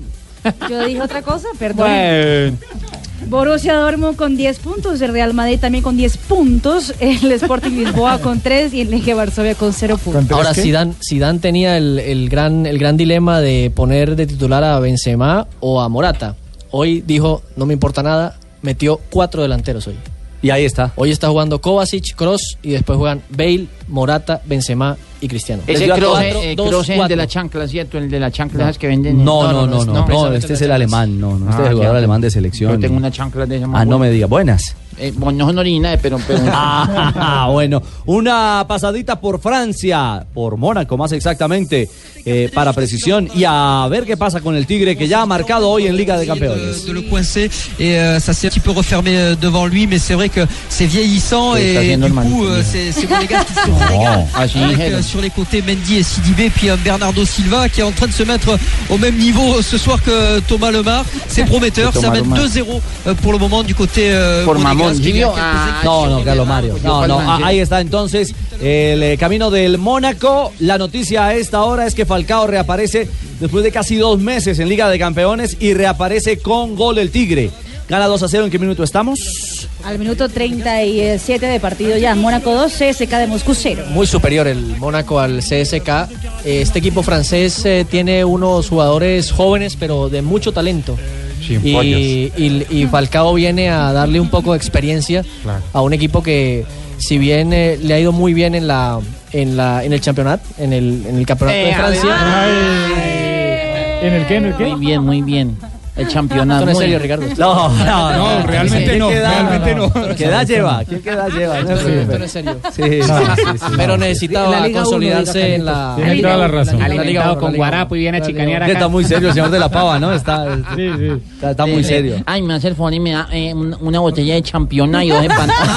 Yo dije otra cosa, perdón. Borussia Dortmund con 10 puntos, el Real Madrid también con 10 puntos, el Sporting Lisboa con 3 y el Legia Varsovia con 0 puntos. Ahora, Zidane, Zidane tenía el, el gran, el gran dilema de poner de titular a Benzema o a Morata. Hoy dijo, no me importa nada, metió cuatro delanteros hoy. Y ahí está. Hoy está jugando Kovacic, Cross y después juegan Bale, Morata, Benzema y Cristiano. Ese cross, eh, cross es el de la chancla, ¿cierto? El de la chancla que venden. No, no, no, no, no, este es el alemán, no, no, este es el jugador alemán de selección. Yo tengo una chancla de esa Ah, no me diga, buenas. Eh, bueno, no son originales, pero... pero... Ah, bueno, una pasadita por Francia, por Mónaco más exactamente, eh, para precisión y a ver qué pasa con el Tigre que ya ha marcado hoy en Liga de Campeones. de le coincer et euh, ça s'est un petit peu refermé euh, devant lui mais c'est vrai que c'est vieillissant et du coup euh, c'est c'est Monégas qui se Ah, euh, sur les côtés Mendy et Sidibé puis un Bernardo Silva qui est en train de se mettre au même niveau ce soir que Thomas Lemar c'est prometteur ça mène Lemar. 2-0 euh, pour le moment du côté Ah, No, no, Carlos Mario. No, no, ah, ahí está entonces el eh, camino del Mónaco. La noticia a esta hora es que Falcao reaparece después de casi dos meses en Liga de Campeones y reaparece con gol el Tigre. Gana 2 a 0. ¿En qué minuto estamos? Al minuto 37 de partido ya, Mónaco 2, CSK de Moscú 0. Muy superior el Mónaco al CSK. Este equipo francés eh, tiene unos jugadores jóvenes pero de mucho talento. Y, y, y Falcao viene a darle un poco de experiencia Claro. a un equipo que si bien eh, le ha ido muy bien en la en la en el campeonato, en el en el campeonato Eh, de Francia. ¿En el qué? ¿En el qué? Muy bien, muy bien. El campeonato. No serio. Ricardo. No, no, no, No, realmente ¿Quién no, queda- realmente no. ¿Qué edad lleva? ¿Quién qué edad lleva? No, es serio. Sí, sí, sí, sí. Pero En necesitaba la Liga uno, consolidarse en la Tiene toda la razón. la Liga Alimentado con guarapo y viene a chicanear Que acá. está muy serio el señor de la pava, ¿no? Está, Sí, sí. está, está muy serio. Ay, me hace el favor y me da eh, un- una botella de championa y dos empanadas.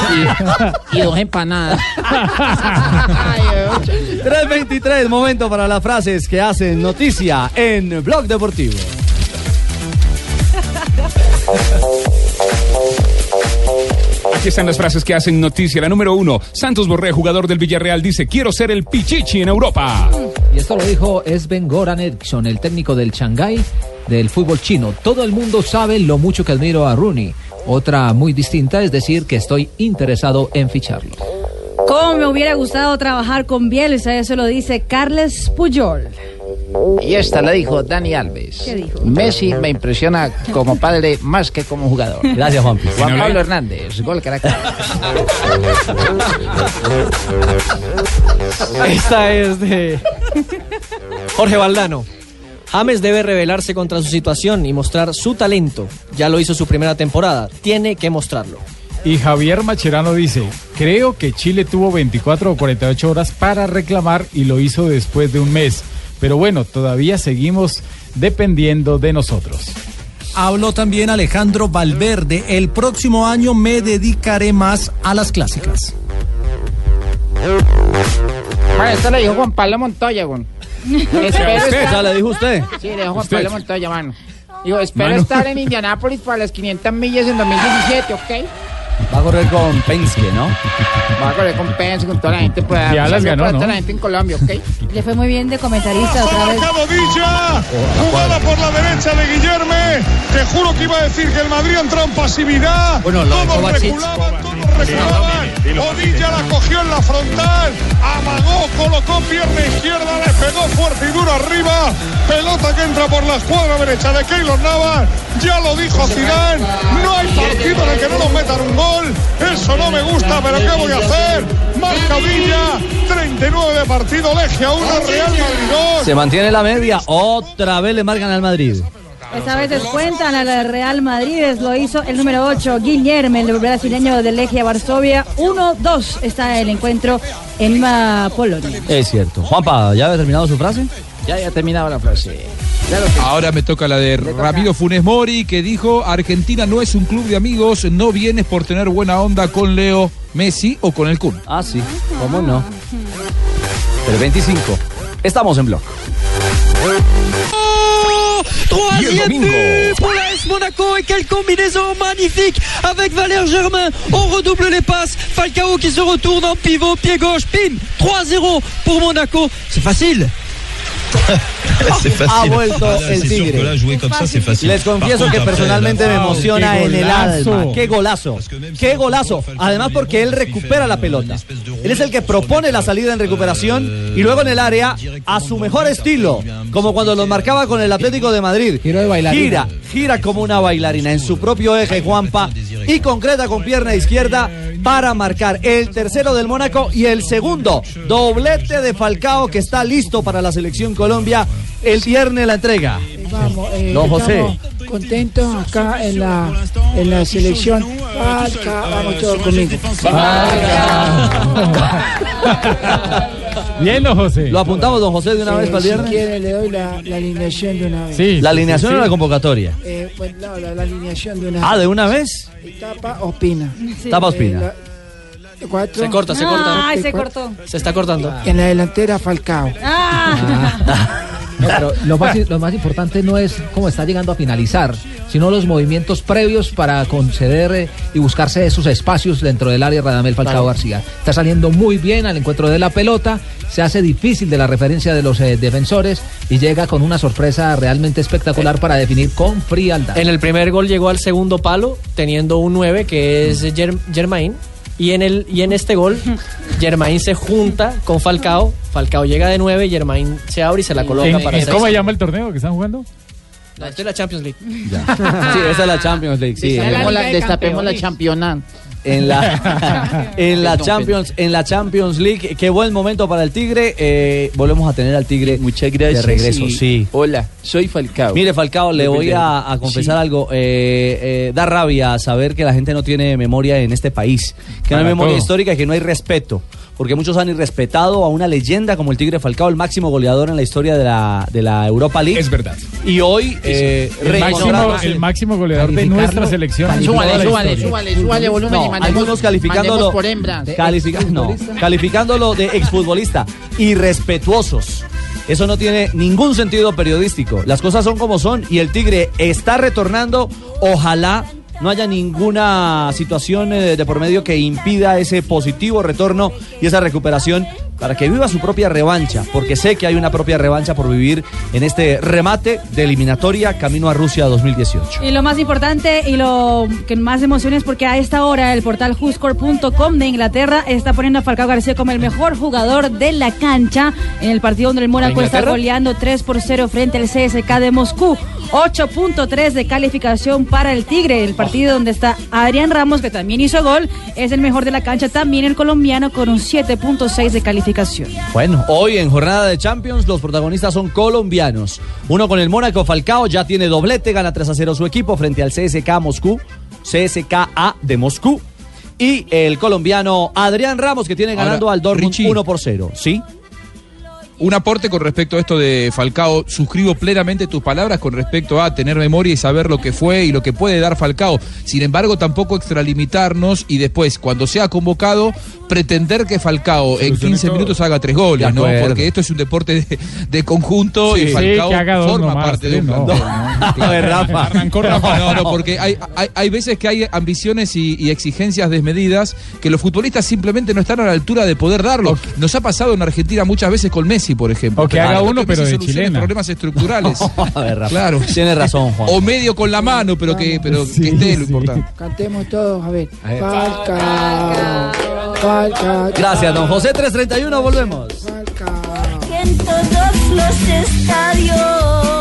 y, y dos empanadas. 323, momento para las frases que hacen noticia en Blog Deportivo. Aquí están las frases que hacen noticia. La número uno, Santos Borré, jugador del Villarreal, dice, quiero ser el Pichichi en Europa. Y esto lo dijo Sven Goran Eriksson, el técnico del Shanghái del fútbol chino. Todo el mundo sabe lo mucho que admiro a Rooney. Otra muy distinta es decir que estoy interesado en ficharlo. ¿Cómo me hubiera gustado trabajar con Bielsa? Eso lo dice Carles Puyol. Y esta la dijo Dani Alves. ¿Qué dijo? Messi me impresiona como padre más que como jugador. Gracias, Juanpi. Juan Pablo Hernández, gol Caracas. Esta es de Jorge Valdano. James debe rebelarse contra su situación y mostrar su talento. Ya lo hizo su primera temporada. Tiene que mostrarlo. Y Javier Macherano dice, creo que Chile tuvo 24 o 48 horas para reclamar y lo hizo después de un mes. Pero bueno, todavía seguimos dependiendo de nosotros. Habló también Alejandro Valverde. El próximo año me dedicaré más a las clásicas. Bueno, esto lo dijo Juan Pablo Montoya, güey. Espero ¿Usted? estar- ¿Ya le dijo usted? Sí, le dijo Juan Usted. Pablo Montoya, mano. Digo, espero Mano. estar en Indianápolis para las 500 millas en 2017, ¿ok? Va a correr con Penske, ¿no? Va a correr con Pence, con toda la gente. Pues, Ya las ganó, para ¿no? toda la gente en Colombia, ¿ok? Le fue muy bien de comentarista otra vez. Villa, jugada por la derecha de Guillerme. Te juro que iba a decir que el Madrid entró en pasividad. Bueno, lo de todos Kovacic. reculaban, reculaban. Odilla la cogió en la frontal, amagó, colocó pierna izquierda, le pegó fuerte y duro arriba. Pelota que entra por la escuadra derecha de Keylor Navas. Ya lo dijo Zidane, no hay partido en el que no nos metan un gol. Eso no me gusta, pero ¿qué voy a hacer? Marca Villa, 39 de partido, Legia 1, Real Madrid 2. Se mantiene la media. Otra vez le marcan al Madrid. Esta vez descuentan a la Real Madrid, lo hizo el número 8, Guillermo, el brasileño del Legia Varsovia. 1-2 está el encuentro en Polonia. Es cierto. Juanpa, ¿ya había terminado su frase? Ya, ya ha terminado la frase. Ahora me toca la de Ramiro Funes Mori, que dijo, Argentina no es un club de amigos, no vienes por tener buena onda con Leo Messi o con el Kun. Ah, sí, ¿cómo no? Pero 25. Estamos en blog. Troisième but pour l'AS Monaco et quelle combinaison magnifique avec Valère Germain. On redouble les passes. Falcao qui se retourne en pivot, pied gauche, pim 3-0 pour Monaco. C'est facile. C'est facile. Ha vuelto Ah, là, el c'est sûr Tigre. que là, jouer comme ça, c'est facile. Les confieso que après, personalmente me Ah, emociona en el alma. ¡Qué golazo! ¡Qué golazo! Además porque él recupera la pelota. Él es el que propone la salida en recuperación y luego en el área a su mejor estilo, como cuando lo marcaba con el Atlético de Madrid. bailarina. Gira, gira como una bailarina en su propio eje, Juanpa, y concreta con pierna izquierda para marcar el tercero del Mónaco y el segundo, doblete de Falcao que está listo para la selección Colombia el viernes la entrega. Vamos, eh, Don José. contentos acá en la, en la selección. Falca, vamos todos conmigo. Bien, don José. Lo apuntamos, don José, de una Eh, vez para el si viernes. quiere le doy la, la alineación de una vez. Sí, la alineación o la convocatoria. Eh, pues, no, la, la alineación de una Ah, ¿de una vez? Tapa Ospina. Tapa Ospina. Eh, Se corta, se corta. Ay, se cortó. Se está cortando. En la delantera Falcao. Ah. No, pero lo más, lo más importante no es cómo está llegando a finalizar, sino los movimientos previos para conceder eh, y buscarse esos espacios dentro del área Radamel Falcao. García. Está saliendo muy bien al encuentro de la pelota, se hace difícil de la referencia de los eh, defensores y llega con una sorpresa realmente espectacular para definir con frialdad. En el primer gol llegó al segundo palo, teniendo un 9 que es Ger- Germain. Y en, el, y en este gol, Germain se junta con Falcao. Falcao llega de 9, Germain se abre y se la coloca ¿En- para en. ¿Cómo se llama el torneo que están jugando? No, esto es la Champions League. Sí, esa es la Champions League. Sí, Destapemos la, destapemos la championa. En la, en la Champions, en la Champions League. Qué buen momento para el Tigre. Eh, volvemos a tener al Tigre Muchas gracias. de regreso. y- Sí. Hola, soy Falcao. Mire, Falcao, le voy a, a confesar Sí. algo. Eh, eh, da rabia saber que la gente no tiene memoria en este país, que no hay memoria todo. histórica y que no hay respeto. Porque muchos han irrespetado a una leyenda como el Tigre Falcao, el máximo goleador en la historia de la, de la Europa League. Es verdad. Y hoy, eh, El máximo, el máximo goleador de nuestra selección. Súbale, súbale, súbale, súbale volumen No, y mandemos, algunos calificándolo, por hembras. califica- no, calificándolo de exfutbolista, irrespetuosos. Eso no tiene ningún sentido periodístico. Las cosas son como son y el Tigre está retornando. Ojalá no haya ninguna situación eh, de por medio que impida ese positivo retorno y esa recuperación para que viva su propia revancha, porque sé que hay una propia revancha por vivir en este remate de eliminatoria camino a Rusia 2018. Y lo más importante y lo que más emociona es porque a esta hora el portal whoscore.com de Inglaterra está poniendo a Falcao García como el mejor jugador de la cancha en el partido donde el Mónaco está goleando 3 por 0 frente al CSK de Moscú. 8.3 de calificación para el Tigre. El partido donde está Adrián Ramos, que también hizo gol, es el mejor de la cancha. También el colombiano con un 7.6 de calificación. Bueno, hoy en jornada de Champions los protagonistas son colombianos. Uno con el Mónaco Falcao ya tiene doblete, gana 3 a 0 su equipo frente al CSK Moscú, CSKA de Moscú. Y el colombiano Adrián Ramos que tiene Ahora, ganando al Dortmund Richie. 1 por 0. ¿Sí? Un aporte con respecto a esto de Falcao. Suscribo plenamente tus palabras con respecto a tener memoria y saber lo que fue y lo que puede dar Falcao. Sin embargo, tampoco extralimitarnos y después, cuando sea convocado, pretender que Falcao en 15 minutos haga tres goles, ¿no? Porque esto es un deporte de, de conjunto Sí, y Falcao forma nomás, parte de un tres no. plantel. A ver, Rafa. Arrancó Rafa. No, no, porque hay, hay, hay veces que hay ambiciones y, y exigencias desmedidas que los futbolistas simplemente no están a la altura de poder darlo. Nos ha pasado en Argentina muchas veces con Messi, por ejemplo. O que haga uno, que Messi pero de chilena. problemas estructurales. A ver, Rafa. Claro. Tiene razón, Juan. O medio con la mano, pero que, pero que esté lo importante. Cantemos todos, a ver. Falcao, Falcao. Gracias, don José 331, volvemos. en todos los estadios.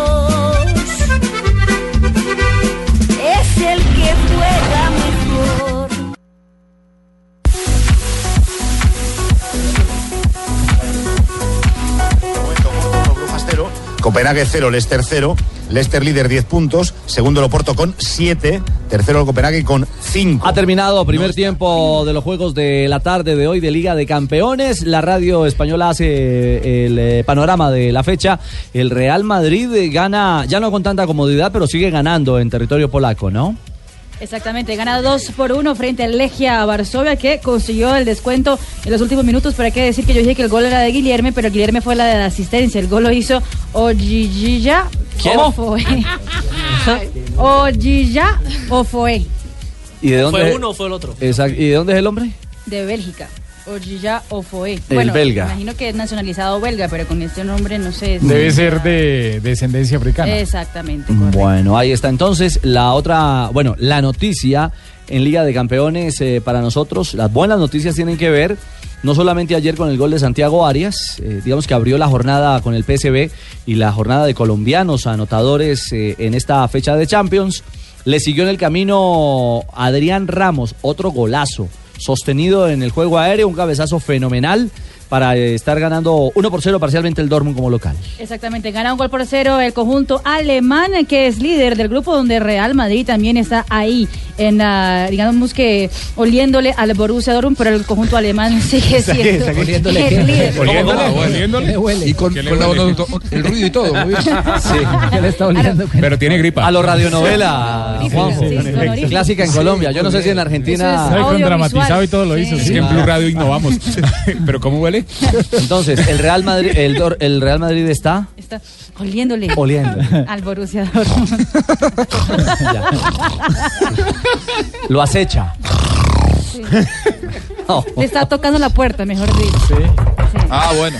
Copenhague 0, Leicester 0, Leicester líder 10 puntos, segundo el Oporto con 7, tercero el Copenhague con 5. Ha terminado primer tiempo de los juegos de la tarde de hoy de Liga de Campeones. La radio española hace el eh, panorama de la fecha. El Real Madrid eh, gana, ya no con tanta comodidad, pero sigue ganando en territorio polaco, ¿no? Exactamente, gana 2 por 1 frente al Legia Varsovia que consiguió el descuento en los últimos minutos, pero hay que decir que yo dije que el gol era de Guillermo, pero Guillermo fue la de la asistencia, el gol lo hizo Ojijilla ¿Cómo? Ofoe. Ojija Ofoe, ¿Y de dónde? ¿Fue uno o fue el otro? Exacto. ¿Y de dónde es el hombre? de Bélgica. Ojija Ofoe. El belga. Me imagino que es nacionalizado belga, pero con este nombre no sé. Debe ser de descendencia africana. Exactamente. Bueno, ahí está entonces la otra, bueno, la noticia en Liga de Campeones eh, para nosotros. Las buenas noticias tienen que ver no solamente ayer con el gol de Santiago Arias, eh, digamos que abrió la jornada con el PSB y la jornada de colombianos anotadores eh, en esta fecha de Champions. Le siguió en el camino Adrián Ramos, otro golazo, sostenido en el juego aéreo, un cabezazo fenomenal para estar ganando 1 por 0 parcialmente el Dortmund como local. Exactamente, gana un gol por cero el conjunto alemán que es líder del grupo donde Real Madrid también está ahí, en la, digamos que oliéndole al Borussia Dortmund, pero el conjunto alemán sigue siendo Oliéndole el líder. Oliéndole, oliéndole. ¿Oliéndole? Y con, ¿Qué le con la- huele? el ruido y todo. muy bien. Sí. le está oliendo? Pero tiene gripa. A los radionovela, Juanjo. sí, sonorífico. Clásica en Colombia. Yo no sé si en Argentina. Ay, con dramatizado y todo lo hizo. Es sí. que en Blue Radio innovamos. ¿Pero cómo huele? Entonces, el Real Madrid, el, Dor- el Real Madrid está Está oliéndole oliendo. al Borussia Dortmund. Lo acecha. Sí. No. Le está tocando la puerta, mejor dicho. Ah, bueno.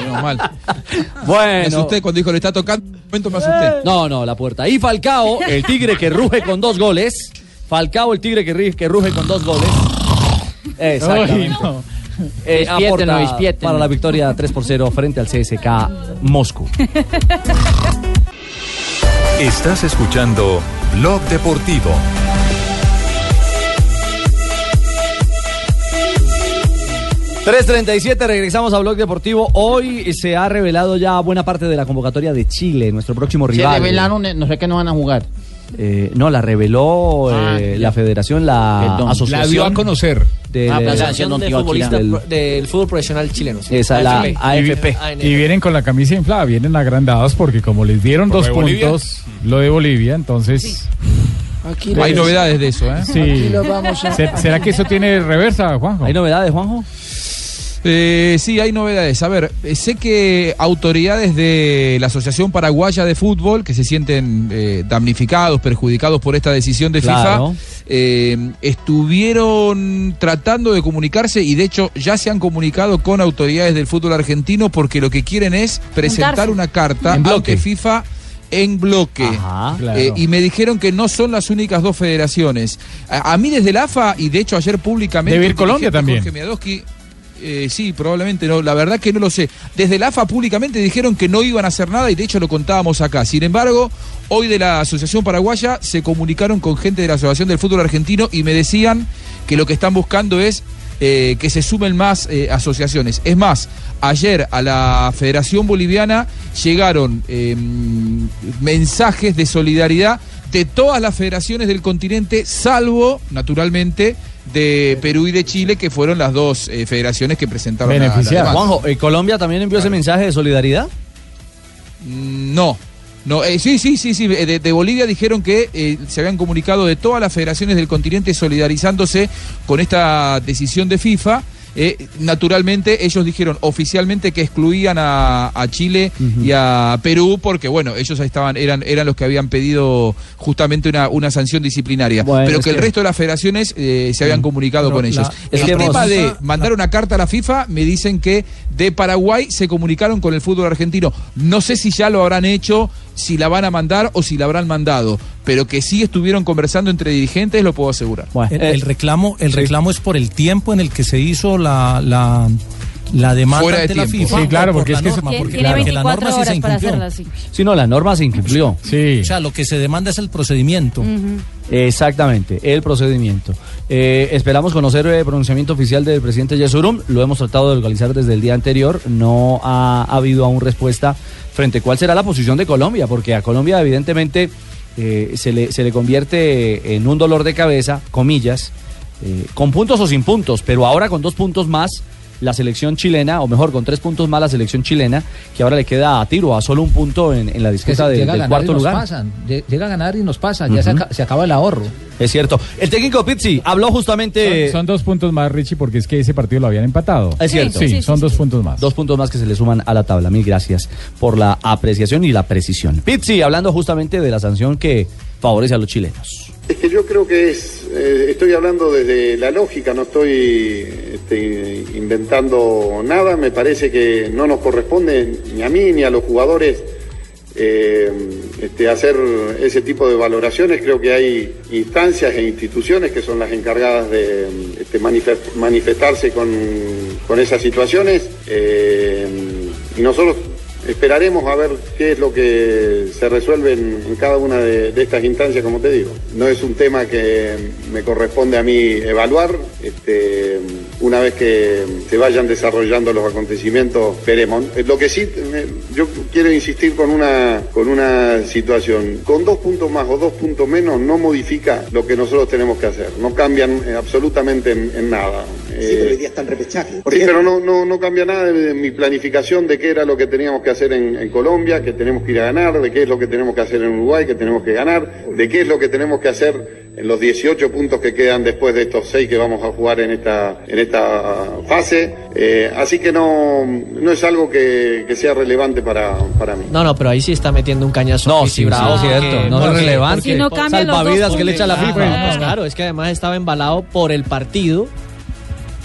Menos mal. Me Bueno. asusté cuando dijo le está tocando. Un momento me asusté. No, no, la puerta. Y Falcao, el tigre que ruge con dos goles. Falcao, el tigre que, que ruge con dos goles. Exactamente. Uy, no. Eh, aporta para la victoria 3 por 0 frente al CSK Moscú. Estás escuchando Blog Deportivo. 3.37, regresamos a Blog Deportivo. Hoy se ha revelado ya buena parte de la convocatoria de Chile, nuestro próximo Se rival. revelaron, eh, no sé qué no van a jugar. Eh, no, la reveló Ah, eh, la federación, la asociación. La dio a conocer. De, Ah, de- la Asociación de del- Pro- del Fútbol Profesional Chileno. sí. Esa, la AFP. AFP. Y vienen con la camisa inflada, vienen agrandados porque como les dieron ¿Por dos puntos, lo de Bolivia, entonces... Aquí Hay los- novedades de eso, ¿eh? Aquí Sí. vamos a- ¿Se- ¿Será que eso tiene reversa, Juanjo? ¿Hay novedades, Juanjo? Eh, sí, hay novedades. A ver, eh, sé que autoridades de la Asociación Paraguaya de Fútbol, que se sienten eh, damnificados, perjudicados por esta decisión de Claro. FIFA, eh, estuvieron tratando de comunicarse y de hecho ya se han comunicado con autoridades del fútbol argentino porque lo que quieren es presentar Juntarse. una carta En bloque. ante FIFA en bloque. Ajá. Claro. Eh, y me dijeron que no son las únicas dos federaciones. A, a mí desde la AFA, y de hecho ayer públicamente... Debe ir Colombia también. Jorge eh, sí, probablemente no. La verdad que no lo sé. Desde la AFA públicamente dijeron que no iban a hacer nada y de hecho lo contábamos acá. Sin embargo, hoy de la Asociación Paraguaya se comunicaron con gente de la Asociación del Fútbol Argentino y me decían que lo que están buscando es eh, que se sumen más eh, asociaciones. Es más, ayer a la Federación Boliviana llegaron eh, mensajes de solidaridad de todas las federaciones del continente, salvo, naturalmente, de Perú y de Chile, que fueron las dos eh, federaciones que presentaron la- la demanda. Juanjo, ¿eh, ¿Colombia también envió ese mensaje de solidaridad? Mm, No. No, eh, sí, sí, sí, sí. De, de Bolivia dijeron que eh, se habían comunicado de todas las federaciones del continente solidarizándose con esta decisión de FIFA. Eh, naturalmente, ellos dijeron oficialmente que excluían a, a Chile y a Perú porque, bueno, ellos estaban, eran, eran los que habían pedido justamente una, una sanción disciplinaria. Bueno, pero que el que- resto de las federaciones eh, se habían comunicado con la- ellos. el tema de mandar una carta a la FIFA, me dicen que de Paraguay se comunicaron con el fútbol argentino. No sé si ya lo habrán hecho, si la van a mandar o si la habrán mandado, pero que sí estuvieron conversando entre dirigentes, lo puedo asegurar. El, el reclamo, el reclamo es por el tiempo en el que se hizo la, la, la demanda Fuera de ante la. FIFA. Sí, claro, por porque la es que eso- norma, porque tiene la- que la 24 norma sí se para incumplió. hacerla así. Sí, no, la norma se incumplió. Sí. O sea, lo que se demanda es el procedimiento. Exactamente, el procedimiento. Eh, esperamos conocer el pronunciamiento oficial del presidente Yesurum. Lo hemos tratado de localizar desde el día anterior. No ha, habido aún respuesta frente a cuál será la posición de Colombia, porque a Colombia evidentemente eh, se, le, se le convierte en un dolor de cabeza, comillas, eh, con puntos o sin puntos, pero ahora con dos puntos más la selección chilena, o mejor, con tres puntos más la selección chilena, que ahora le queda a tiro, a solo un punto en, en la disputa de- llega a del ganar y cuarto nos lugar. pasan. Llega a ganar y nos pasan. Ya se, aca- se acaba el ahorro. Es cierto. El técnico Pizzi habló justamente. Son, son dos puntos más, Richie, porque es que ese partido lo habían empatado. Es cierto. Sí, son dos puntos más. Dos puntos más que se le suman a la tabla. Mil gracias por la apreciación y la precisión. Pizzi, hablando justamente de la sanción que favorece a los chilenos. Es que yo creo que es, eh, estoy hablando desde la lógica, no estoy este, inventando nada, me parece que no nos corresponde ni a mí ni a los jugadores eh, este, hacer ese tipo de valoraciones, creo que hay instancias e instituciones que son las encargadas de este, manife- manifestarse con, con esas situaciones. Eh, y nosotros Esperaremos a ver qué es lo que se resuelve en, cada una de, estas instancias, como te digo. No es un tema que me corresponde a mí evaluar. Este, una vez que se vayan desarrollando los acontecimientos, veremos. Eh, Lo que sí, eh, yo quiero insistir con una, con una situación. Con dos puntos más o dos puntos menos no modifica lo que nosotros tenemos que hacer. No cambian eh, absolutamente en, en nada. Sí, pero Eh, hoy día está en repechaje. Por Sí, ejemplo, pero no, no, no cambia nada de, de mi planificación de qué era lo que teníamos que hacer en, en Colombia, que tenemos que ir a ganar, de qué es lo que tenemos que hacer en Uruguay, que tenemos que ganar, de qué es lo que tenemos que hacer en los 18 puntos que quedan después de estos seis que vamos a jugar en esta, en esta fase. Eh, así que no, no es algo que, que sea relevante para, para mí. No, no, pero ahí sí está metiendo un cañazo. No, sí, Bravo, sí, es cierto, no es porque- relevante. Si no Salvavidas que le echa la. FIFA. Ah, claro, es que además estaba embalado por el partido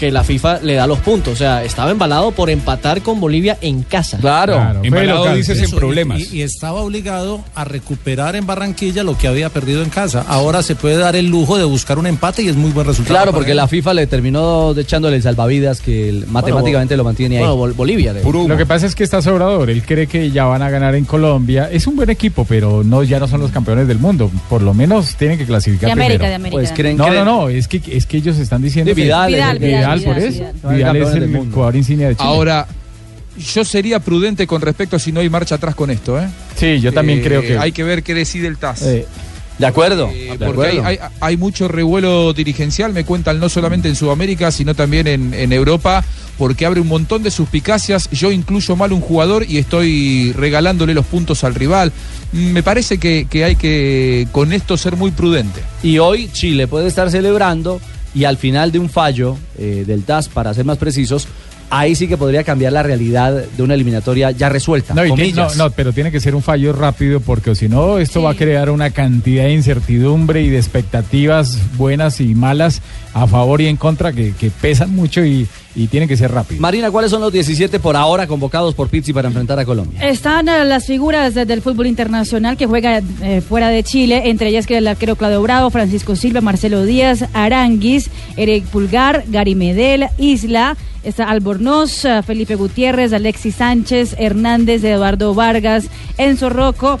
que la FIFA le da los puntos. O sea, estaba embalado por empatar con Bolivia en casa. Claro. Embalado dices en problemas. Y, y estaba obligado a recuperar en Barranquilla lo que había perdido en casa. Ahora se puede dar el lujo de buscar un empate y es muy buen resultado. Claro, porque él. la FIFA le terminó echándole el salvavidas que el- matemáticamente lo mantiene ahí. Bolivia. Lo que pasa es que está sobrador. Él cree que ya van a ganar en Colombia. Es un buen equipo, pero no ya no son los campeones del mundo. Por lo menos tienen que clasificar De América, primero. de América. Pues no, no, no. Es que, es que ellos están diciendo De que- Vidal, Vidal. Vidal, por eso. Vidal es el jugador insignia de Chile. Ahora, yo sería prudente con respecto a si no hay marcha atrás con esto, ¿eh? Sí, yo también Eh, creo que. Hay que ver qué decide el TAS. de acuerdo. Eh, de porque hay, acuerdo. hay- hay mucho revuelo dirigencial, me cuentan, no solamente en Sudamérica, sino también en, en Europa, porque abre un montón de suspicacias. Yo incluyo mal un jugador y estoy regalándole los puntos al rival. Mm, Me parece que, que hay que con esto ser muy prudente. Y hoy Chile puede estar celebrando y al final de un fallo eh, del TAS, para ser más precisos, ahí sí que podría cambiar la realidad de una eliminatoria ya resuelta. No, y no, no, pero tiene que ser un fallo rápido porque si no, esto va a crear una cantidad de incertidumbre y de expectativas buenas y malas a favor y en contra que, que pesan mucho y, y tienen que ser rápidos. Marina, ¿cuáles son los 17 por ahora convocados por Pizzi para enfrentar a Colombia? Están eh, las figuras de- del fútbol internacional que juega eh, fuera de Chile, entre ellas que el arquero Claudio Bravo, Francisco Silva, Marcelo Díaz, Aranguis, Eric Pulgar, Gary Medel, Isla, está Albornoz, eh, Felipe Gutiérrez, Alexis Sánchez, Hernández, Eduardo Vargas, Enzo Rocco,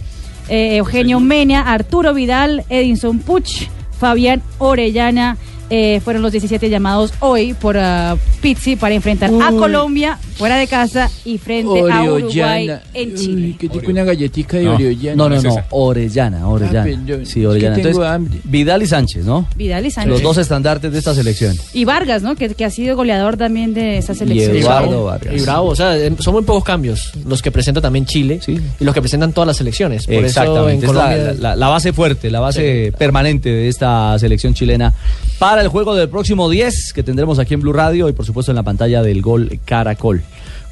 eh, Eugenio Mena, Arturo Vidal, Edinson Puch, Fabián Orellana. Eh, fueron los 17 llamados hoy por ah, Pizzi para enfrentar a Uy. Colombia fuera de casa y frente a Uruguay en Chile. que tengo una galletita de No, Oriellana. no, no, no, Orellana, Orellana. Ah. Sí, Es Orellana. que tengo Entonces, hambre. Vidal y Sánchez, ¿no? Vidal y Sánchez. Los dos estandartes de esta selección. Y Vargas, ¿no? Que, que ha sido goleador también de esa selección. Eduardo Vargas. Y bravo, o sea, eh, son muy pocos cambios los que presenta también Chile y los que presentan todas las selecciones. Por eso en Exactamente, es la, Colombia. la- la base fuerte, la base permanente de esta selección chilena para el juego del próximo 10 que tendremos aquí en Blue Radio y por supuesto en la pantalla del Gol Caracol.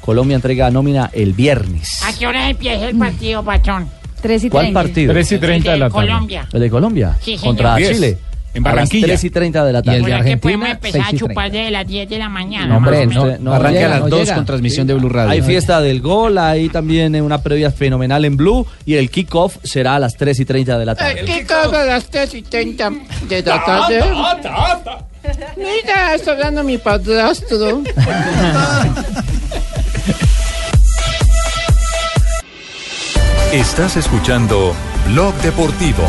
Colombia entrega nómina el viernes. ¿A qué hora empieza el partido, patrón? 3 y ¿Cuál partido? 3 y 30 de la tarde. Colombia. ¿El de Colombia? Sí, señor. Contra. Chile. En A las Barranquilla. 3 y 30 de la tarde. ¿Por qué podemos empezar a chupar desde las 10 de la mañana? No, hombre, no, no Arranca llega, a las no 2 llega. con transmisión de Blue Radio. Hay fiesta del gol, hay también una previa fenomenal en Blue y el kickoff será a las 3 y 30 de la tarde. ¿Qué cosa las 3 y 30 de la tarde? Mira, está hablando mi padrastro. Estás escuchando Blog Deportivo.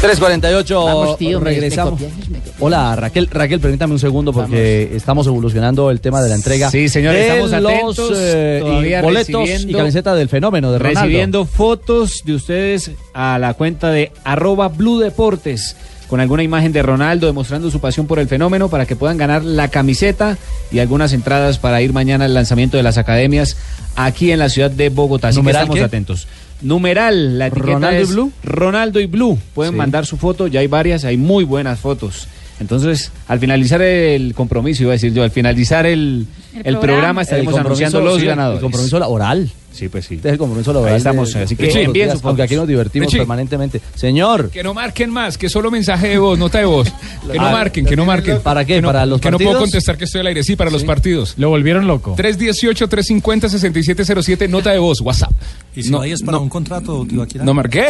348 Vamos, tío, me- regresamos. me copias, me copias. Hola Raquel, Raquel, permítame un segundo porque estamos evolucionando el tema de la entrega. Sí, señor, de estamos los, atentos, eh, y todavía boletos y camiseta del fenómeno de Ronaldo. Recibiendo fotos de ustedes a la cuenta de arroba Blue Deportes con alguna imagen de Ronaldo demostrando su pasión por el fenómeno para que puedan ganar la camiseta y algunas entradas para ir mañana al lanzamiento de las academias aquí en la ciudad de Bogotá. Así que ¿Numeral estamos qué? atentos. Numeral, la etiqueta ¿Ronaldo y Blue? Ronaldo y Blue. Pueden Sí. mandar su foto, ya hay varias, hay muy buenas fotos. Entonces, al finalizar el compromiso, iba a decir yo, al finalizar el, el programa, programa. estaremos El anunciando los sí, el ganadores. compromiso oral. Sí, pues sí. Este es el compromiso laboral. Ahí estamos, de- así que los envíen días, Aunque aquí nos divertimos permanentemente. Señor. Que no marquen más, que solo mensaje de voz, nota de voz. Que no Ah, marquen, que no marquen. ¿Para qué? Que no- ¿Para los Que no puedo partidos? contestar que estoy al aire. Sí, para los partidos. Lo volvieron loco. 318-350-6707, nota de voz, WhatsApp. Y si no, ahí es para no, un contrato, Tibaquirá. ¿No marqué?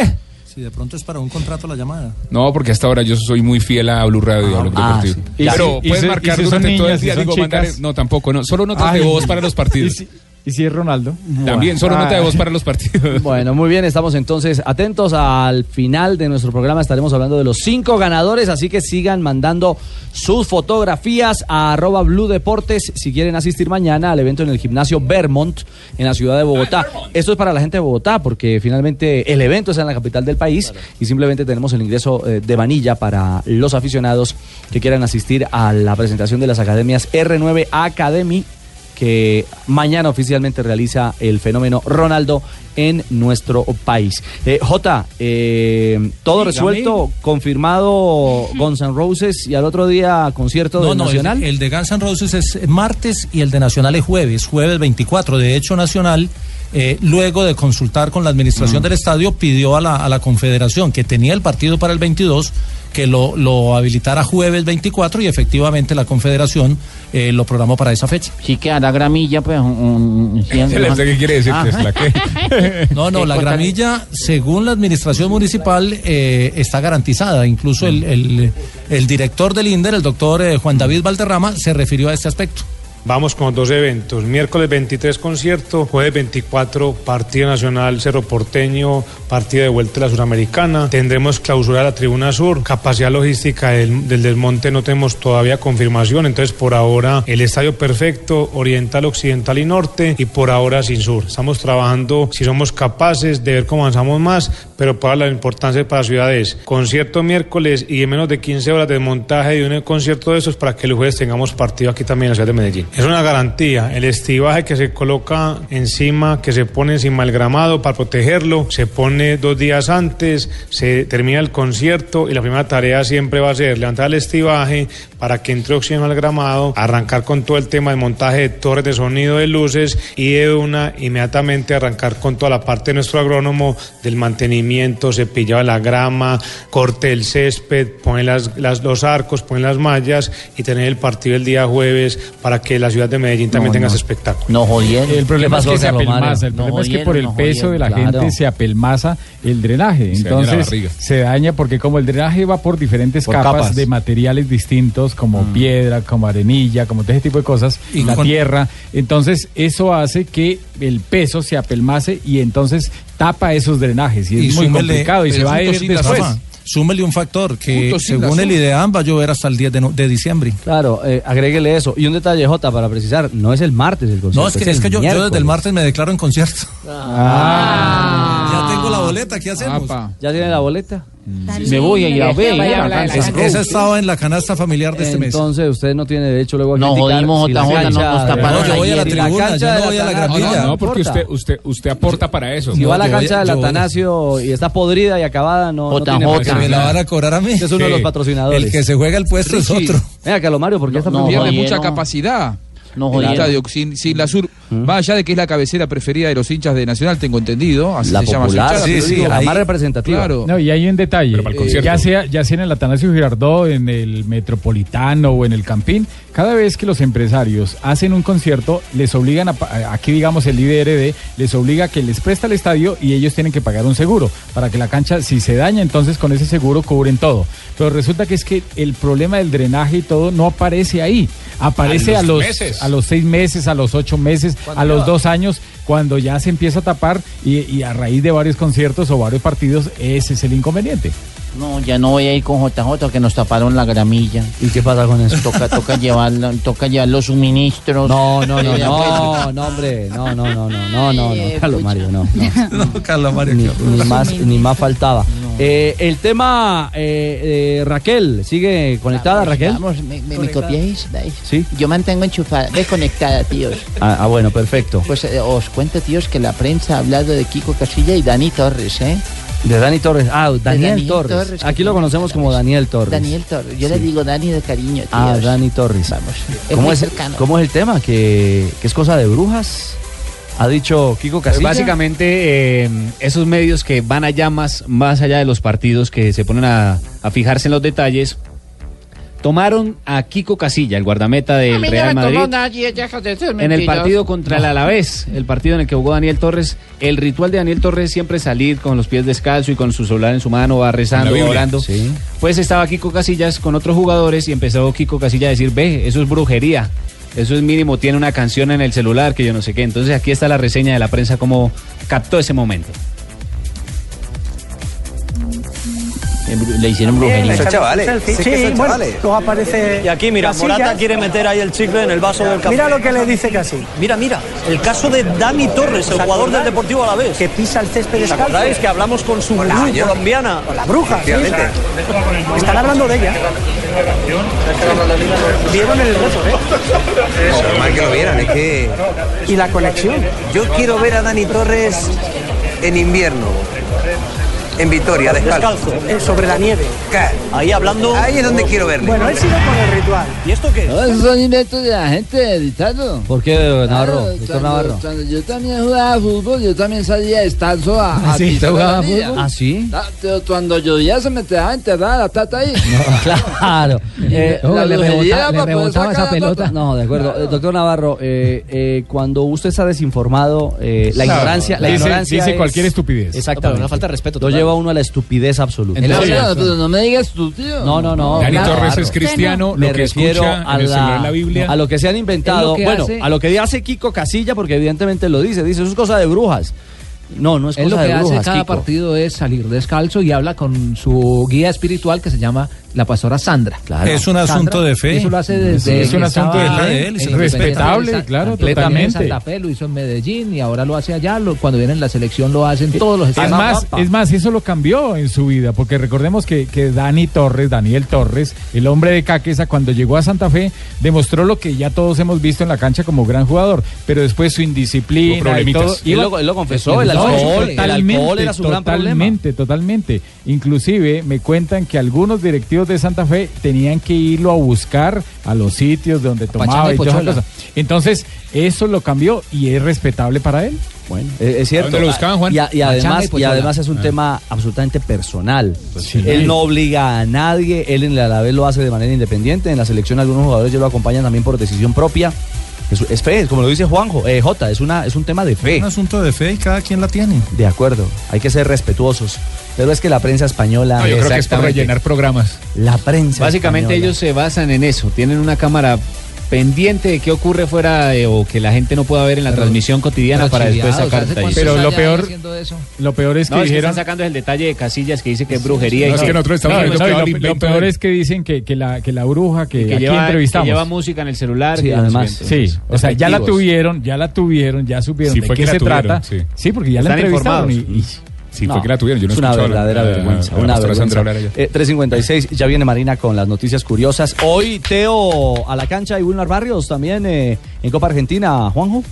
Si de pronto es para un contrato la llamada. No, porque hasta ahora yo soy muy fiel a Blue Radio, a Blog ah, Deportivo. sí. Pero Y si- y puedes si- marcar y si durante todo el niñas, día. si digo, mandar- no, tampoco, no. Solo notas Ay. de voz para los partidos. ¿Y si, es Ronaldo? También, solo nota de voz para los partidos. Bueno, muy bien, estamos entonces atentos al final de nuestro programa. Estaremos hablando de los cinco ganadores, así que sigan mandando sus fotografías a arroba Blue Deportes si quieren asistir mañana al evento en el gimnasio Vermont en la ciudad de Bogotá. Esto es para la gente de Bogotá porque finalmente el evento es en la capital del país y simplemente tenemos el ingreso eh, de vanilla para los aficionados que quieran asistir a la presentación de las academias R9 Academy que mañana oficialmente realiza el fenómeno Ronaldo en nuestro país. Eh, J, eh, todo Dígame. resuelto, confirmado Guns N' Roses y al otro día concierto No, del no, el, Nacional. el de Guns N' Roses es martes y el de Nacional es jueves, jueves 24. De hecho, Nacional, eh, luego de consultar con la administración Mm. del estadio, pidió a la, a la confederación que tenía el partido para el 22 que lo, lo habilitara jueves 24 y efectivamente la confederación eh, lo programó para esa fecha. Sí que a la gramilla, pues, un... ¿Qué quiere decir, Ah. Tesla? ¿Qué? No, no, la gramilla, según la administración municipal, eh, está garantizada. Incluso el, el- el director del INDER, el doctor eh, Juan David Valderrama, se refirió a este aspecto. Vamos con dos eventos. Miércoles 23 concierto, jueves 24 Partido Nacional Cerro Porteño, partido de vuelta de la Suramericana. Tendremos clausura de la Tribuna Sur, capacidad logística del, desmonte no tenemos todavía confirmación, entonces por ahora el estadio perfecto, oriental, occidental y norte y por ahora sin sur. Estamos trabajando si somos capaces de ver cómo avanzamos más, pero para la importancia para ciudades. Concierto miércoles y en menos de 15 horas de montaje de un concierto de esos para que el jueves tengamos partido aquí también en la ciudad de Medellín. Es una garantía. El estivaje que se coloca encima, que se pone encima del gramado para protegerlo, se pone dos días antes, se termina el concierto y la primera tarea siempre va a ser levantar el estivaje para que entre oxígeno al gramado, arrancar con todo el tema de montaje de torres de sonido de luces y de una inmediatamente arrancar con toda la parte de nuestro agrónomo del mantenimiento, cepillado de la grama, corte del césped, poner las, las- los arcos, poner las mallas y tener el partido el día jueves para que la ciudad de Medellín también No, tenga no. ese espectáculo. No jodieron. El problema es que se apelmaza, el No problema es que por el no peso de la gente se apelmaza el drenaje. Se Entonces se daña porque como el drenaje va por diferentes Por capas, capas. de materiales distintos, como piedra, como arenilla, como todo ese tipo de cosas, Y la con- tierra, entonces eso hace que el peso se apelmace y entonces tapa esos drenajes y es muy súmele- complicado y se va a ir después. Súmele un factor que según el. IDEAM va a llover hasta el 10 de, no- de diciembre. Claro, eh, agréguele eso. Y un detalle, Jota, para precisar, no es el martes el concierto. No, es que, es que yo, desde el martes me declaro en concierto. Ah. La boleta, ¿qué hacemos? ¿Ya tiene la boleta? Me voy a ir a ver, Vaya, la- vaya, esa- estaba en la canasta familiar de este mes. Entonces usted no tiene derecho luego a No jodimos, si no nos taparon No, yo voy a la tribuna, cancha yo no voy a la gramilla. No, no, porque usted, usted, usted aporta para eso. Si va a la cancha del Atanasio y está podrida y acabada, no, no tiene. Que me la van a cobrar a mí. Es uno de los patrocinadores. El que se juega el puesto es otro. Venga, Calomario, ¿por qué está no, preocupado? pierde mucha capacidad. No jodieron. estadio sin, sur, más allá de que es la cabecera preferida de los hinchas de Nacional, tengo entendido, así La se llama su popular, hinchada, sí, sí, digo, la más representativa. Claro. No, y hay un detalle. Eh, ya, sea, ya sea en el Atanasio Girardot, en el Metropolitano o en el Campín, cada vez que los empresarios hacen un concierto, les obligan a, pa- aquí digamos el IDRD, les obliga a que les presta el estadio y ellos tienen que pagar un seguro para que la cancha, si se daña, entonces con ese seguro cubren todo. Pero resulta que es que el problema del drenaje y todo no aparece ahí. Aparece A a los los, meses. a los seis meses, a los ocho meses, a los dos años, cuando ya se empieza a tapar y, y a raíz de varios conciertos o varios partidos, ese es el inconveniente. No, ya no voy a ir con JJ que nos taparon la gramilla. ¿Y qué pasa con eso? Toca, toca llevar, toca llevar los suministros. No, no, no, Eh, no, no, hombre, no, no, no, no, no, no, no, Carlos Mario, no, no. No, Carlos Mario. Ni, más, ni más faltaba. Eh, el tema, eh, eh, Raquel, ¿sigue conectada Raquel? Vamos, ¿me, me, me copiáis? Sí. Yo mantengo enchufada, desconectada, tíos. Ah, ah, bueno, perfecto. Pues eh, os cuento, tíos, que la prensa ha hablado de Kiko Casilla y Dani Torres, ¿eh? De Dani Torres. Ah, Daniel, Daniel Torres. Aquí lo conocemos como Daniel Torres. Daniel Torres. Yo le digo Dani de cariño. Ah, Dani Torres. Vamos. ¿Cómo es, cercano. ¿Cómo es el tema? ¿Que, que es cosa de brujas? Ha dicho Kiko Casilla. Básicamente, eh, esos medios que van allá más, más allá de los partidos, que se ponen a, a fijarse en los detalles, tomaron a Kiko Casilla, el guardameta del Real Madrid, nadie, deja de ser en el partido contra el Alavés, el partido en el que jugó Daniel Torres. El ritual de Daniel Torres es siempre salir con los pies descalzos y con su celular en su mano, va rezando, Biblia. orando. Sí. Pues estaba Kiko Casillas con otros jugadores y empezó Kiko Casilla a decir, ve, eso es brujería. Eso es mínimo, tiene una canción en el celular que yo no sé qué. Entonces aquí está la reseña de la prensa como captó ese momento. Le hicieron brujería. Esos chavales. Sí, Sí, bueno, luego aparece. Y aquí, mira, Casillas. Morata quiere meter ahí el chicle en el vaso del café. Mira lo que le dice casi. Mira, mira, el caso de Dani Torres, el ¿Os jugador del? Deportivo Alavés. Que pisa el césped ¿Os descalzo. acordáis que hablamos con su la- gurú colombiana? Con la bruja. sí. Están hablando de ella. Vieron el reto, ¿eh? Normal que lo vieran, es que... Y la conexión. Yo quiero ver a Dani Torres en invierno. En Vitoria, descalzo. Eh, sobre la nieve. Ahí hablando... Ahí es donde quiero verle. Bueno, él sigue con el ritual. ¿Y esto qué? No, esos son inventos de la gente, Ricardo. ¿Por qué, Navarro? Claro, Doctor cuando, Navarro. cuando yo también jugaba fútbol, yo también salía descalzo a, ¿Ah, sí? pisar ¿Usted la jugaba anilla. fútbol? ¿Ah, sí? Ah, pero Cuando llovía se me dejaba enterrada la tata ahí. Claro. Eh, No, la le rebota- rebotaba esa pelota. No, de acuerdo. Doctor Navarro, eh, eh, cuando usted está desinformado, eh, la Claro, ignorancia, la dice- ignorancia dice es- cualquier estupidez. Exactamente. No, pero una falta de respeto Lo total. Lleva uno a la estupidez absoluta. No, no, pero no me digas tú, tío. No, no, no. Dani claro. Torres es cristiano, Me lo que refiero escucha a en el la- celular la Biblia. A lo que se han inventado. Es bueno, hace- a lo que hace Kiko Casilla, porque evidentemente lo dice. Dice, eso es cosa de brujas. No, no es Él cosa lo que de hace brujas, cada Kiko. partido es salir descalzo y habla con su guía espiritual que se llama la pastora Sandra. Es un asunto de fe. Y Eso lo hace desde Es un asunto de fe de él, es respetable, claro, completamente. En Santa Fe lo hizo en Medellín y ahora lo hace allá. lo- cuando viene en la selección lo hacen todos los Es estadios. más, es más, eso lo cambió en su vida, porque recordemos que, que Dani Torres, Daniel Torres, el hombre de Caquesa, cuando llegó a Santa Fe, demostró lo que ya todos hemos visto en la cancha como gran jugador, pero después su indisciplina y todo. Él lo- él lo confesó, el alcohol- el alcohol era su gran problema. Totalmente, totalmente. Inclusive me cuentan que algunos directivos de Santa Fe tenían que irlo a buscar a los sitios donde tomaba y y todas esas Pochuela. cosas. Entonces, eso lo cambió y es respetable para él. Bueno, es, es cierto. dónde lo buscaban, Juan? Y, a- y Pachanga además, y además es un Ah. tema absolutamente personal. sí. Él no obliga a nadie, él en la Alavés lo hace de manera independiente. En la selección algunos jugadores ya lo acompañan también por decisión propia. Es, es fe, como lo dice Juanjo, eh, Jota, es, una, es un tema de fe. Un asunto de fe y cada quien la tiene. De acuerdo, hay que ser respetuosos. Pero es que la prensa española... No, yo creo que es Exactamente. rellenar programas. La prensa Básicamente española. ellos se basan en eso, tienen una cámara pendiente de qué ocurre fuera de- o que la gente no pueda ver en la transmisión cotidiana para después sacar detalles. Pero lo peor, lo peor es que no, es que dijeron... están sacando el detalle de Casillas que dice que es brujería. y No, que- no, No, no, no, y lo, no, lo peor es que dicen que, que la, que la bruja que, que aquí lleva, que entrevistamos. lleva música en el celular. Sí, además. Sí, o sea, ya la tuvieron, ya la tuvieron, ya supieron Sí, de qué se tuvieron, trata. sí. Sí, porque ya la entrevistaron. Y. Sí, fue que la tuvieron. Yo no es una la- verdadera la- vergüenza. la una Sandra vergüenza. hablar allá. Eh, 3.56, ya viene Marina con las noticias curiosas. Hoy Teo a la cancha y Wilmar Barrios también eh, en Copa Argentina, Juanjo.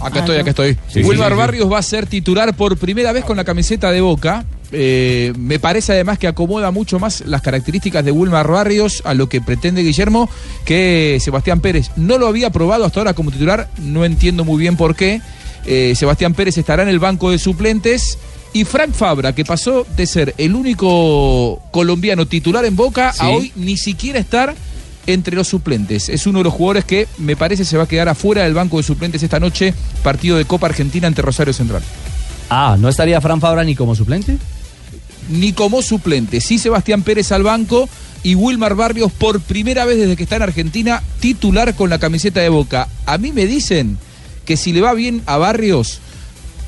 Acá estoy, acá estoy. Sí, Wilmar sí, sí. Barrios va a ser titular por primera vez con la camiseta de Boca. Eh, me parece además que acomoda mucho más las características de Wilmar Barrios a lo que pretende Guillermo que Sebastián Pérez. No lo había probado hasta ahora como titular, no entiendo muy bien por qué. Eh, Sebastián Pérez estará en el banco de suplentes. Y Frank Fabra, que pasó de ser el único colombiano titular en Boca Sí. a hoy ni siquiera estar entre los suplentes. Es uno de los jugadores que me parece se va a quedar afuera del banco de suplentes esta noche, partido de Copa Argentina ante Rosario Central. Ah, ¿no estaría Fran Fabra ni como suplente? Ni como suplente, sí Sebastián Pérez al banco y Wilmar Barrios por primera vez desde que está en Argentina titular con la camiseta de Boca. A mí me dicen que si le va bien a Barrios,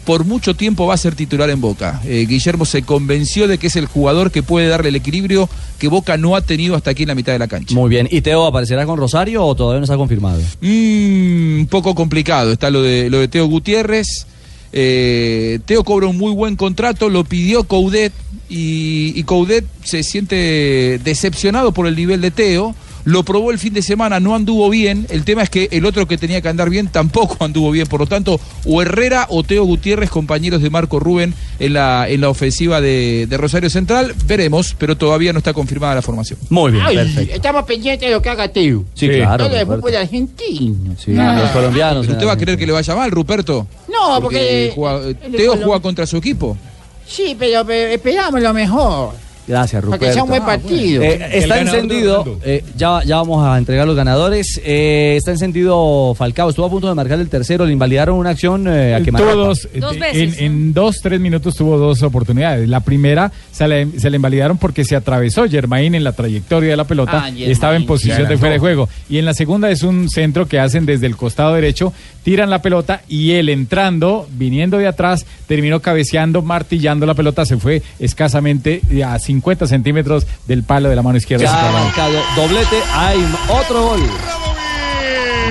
por mucho tiempo va a ser titular en Boca. Eh, Guillermo se convenció de que es el jugador que puede darle el equilibrio que Boca no ha tenido hasta aquí en la mitad de la cancha. Muy bien. ¿Y Teo aparecerá con Rosario o todavía no está confirmado? Mm, un poco complicado. Está lo de, lo de Teo Gutiérrez. Eh, Teo cobra un muy buen contrato, lo pidió Coudet y, y Coudet se siente decepcionado por el nivel de Teo. Lo probó el fin de semana, no anduvo bien. El tema es que el otro que tenía que andar bien tampoco anduvo bien. Por lo tanto, o Herrera o Teo Gutiérrez, compañeros de Marco Rubén en la, en la ofensiva de, de Rosario Central. Veremos, pero todavía no está confirmada la formación. Muy bien, Ay, perfecto. Estamos pendientes de lo que haga Teo. Sí, claro, Todo el fútbol argentino. Sí, los colombianos. ¿Pero usted va a querer que le vaya mal, Ruperto? No, porque. juega- Teo juega contra su equipo. Sí, pero, pero esperamos lo mejor. Gracias, Para Ruperto. que sea un buen partido. Eh, está encendido, eh, ya, ya vamos a entregar los ganadores. Eh, está encendido Falcao, estuvo a punto de marcar el tercero, le invalidaron una acción eh, a tuvo dos, eh, en, en dos, tres minutos tuvo dos oportunidades. La primera se le, se le invalidaron porque se atravesó Germain en la trayectoria de la pelota Ah, y estaba en posición de fuera de juego. Y en la segunda es un centro que hacen desde el costado derecho, tiran la pelota y él entrando, viniendo de atrás, terminó cabeceando, martillando la pelota, se fue escasamente a 50 centímetros del palo de la mano izquierda. Ya marcado doblete, hay otro gol.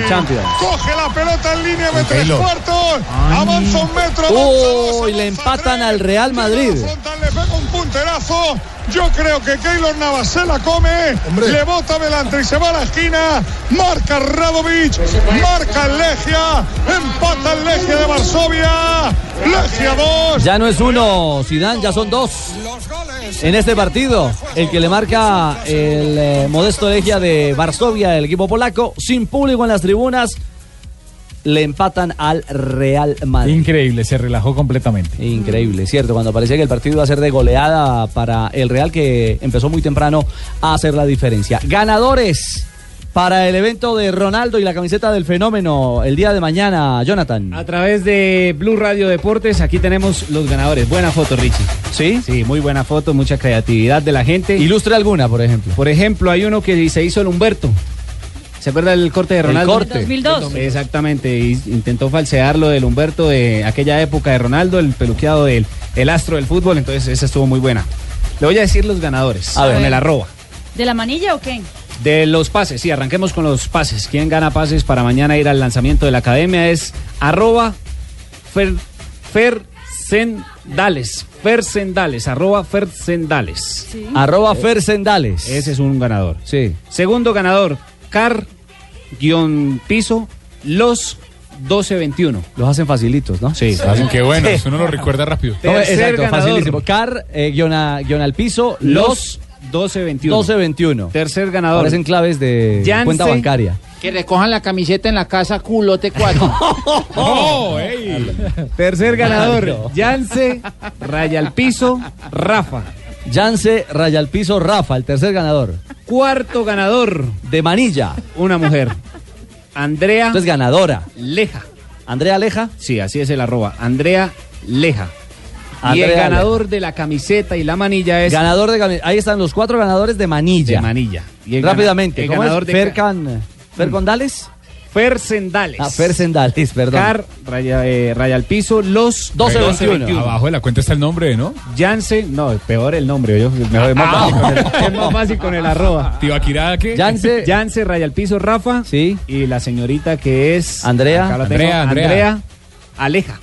Champions. Coge la pelota en línea de tres cuartos. Avanza un metro. Uy, le empatan al Real Madrid. Le pega un punterazo. Yo creo que Keylor Navas se la come. Le bota adelante y se va a la esquina. Marca Radovic. Marca el Legia. Empata el Legia de Varsovia. Legia 2. Ya no es uno, Zidane, ya son dos. En este partido, el que le marca el eh, modesto Legia de Varsovia, el equipo polaco, sin público en las tribunas, le empatan al Real Madrid. Increíble, se relajó completamente. Increíble, cierto, cuando parecía que el partido iba a ser de goleada para el Real que empezó muy temprano a hacer la diferencia. Ganadores Para el evento de Ronaldo y la camiseta del fenómeno el día de mañana, Jonathan. A través de Blue Radio Deportes, aquí tenemos los ganadores. Buena foto, Richie. ¿Sí? Sí, muy buena foto, mucha creatividad de la gente. Ilustre alguna, por ejemplo. Por ejemplo, hay uno que se hizo el Humberto. ¿Se acuerda del corte de El Ronaldo? corte. 2002. Exactamente, y intentó falsear lo del Humberto de aquella época de Ronaldo, el peluqueado del el astro del fútbol, entonces esa estuvo muy buena. Le voy a decir los ganadores, A ver. con el arroba. ¿De la manilla o qué? De los pases, sí, arranquemos con los pases. ¿Quién gana pases para mañana ir al lanzamiento de la academia? Es arroba fer, Fersendales. Fersendales, arroba Fersendales. Arroba Fersendales. Ese es un ganador. Sí. Segundo ganador, car guion piso los 1221. Los hacen facilitos, ¿no? Sí. Hacen que bueno, Sí. uno lo recuerda rápido. No, exacto, ganador. facilísimo. Car, eh, guion, a- guion al piso, los Los 1221. 1221. Tercer ganador. Parecen claves de cuenta bancaria. Que recojan la camiseta en la casa culote 4. ¡Oh, ey! Tercer ganador. Yance, raya al piso, Rafa. Yance, raya al piso, Rafa, el tercer ganador. Cuarto ganador, De Manilla. una mujer. Andrea Entonces ganadora. Leja. Andrea Aleja. Sí, así es el arroba. Andrea Leja. Y el ganador de la camiseta y la manilla es Ganador de Ahí están los cuatro ganadores de Manilla. de manilla. Y el Rápidamente. el ¿Cómo ganador es? de Fercan, Fercondales. Fer Sendales. Ah, Fersendales, perdón. Car, raya, eh, raya al piso, los 12-21. Abajo de la cuenta está el nombre, ¿no? Yance, no, peor el nombre, yo, mejor, es, más Ah. fácil con el, es más fácil con el arroba. Tibaquirá, ¿qué? Yance. Yance, raya al piso, Rafa. Sí. Y la señorita que es. Andrea. Andrea, Andrea. Andrea Aleja.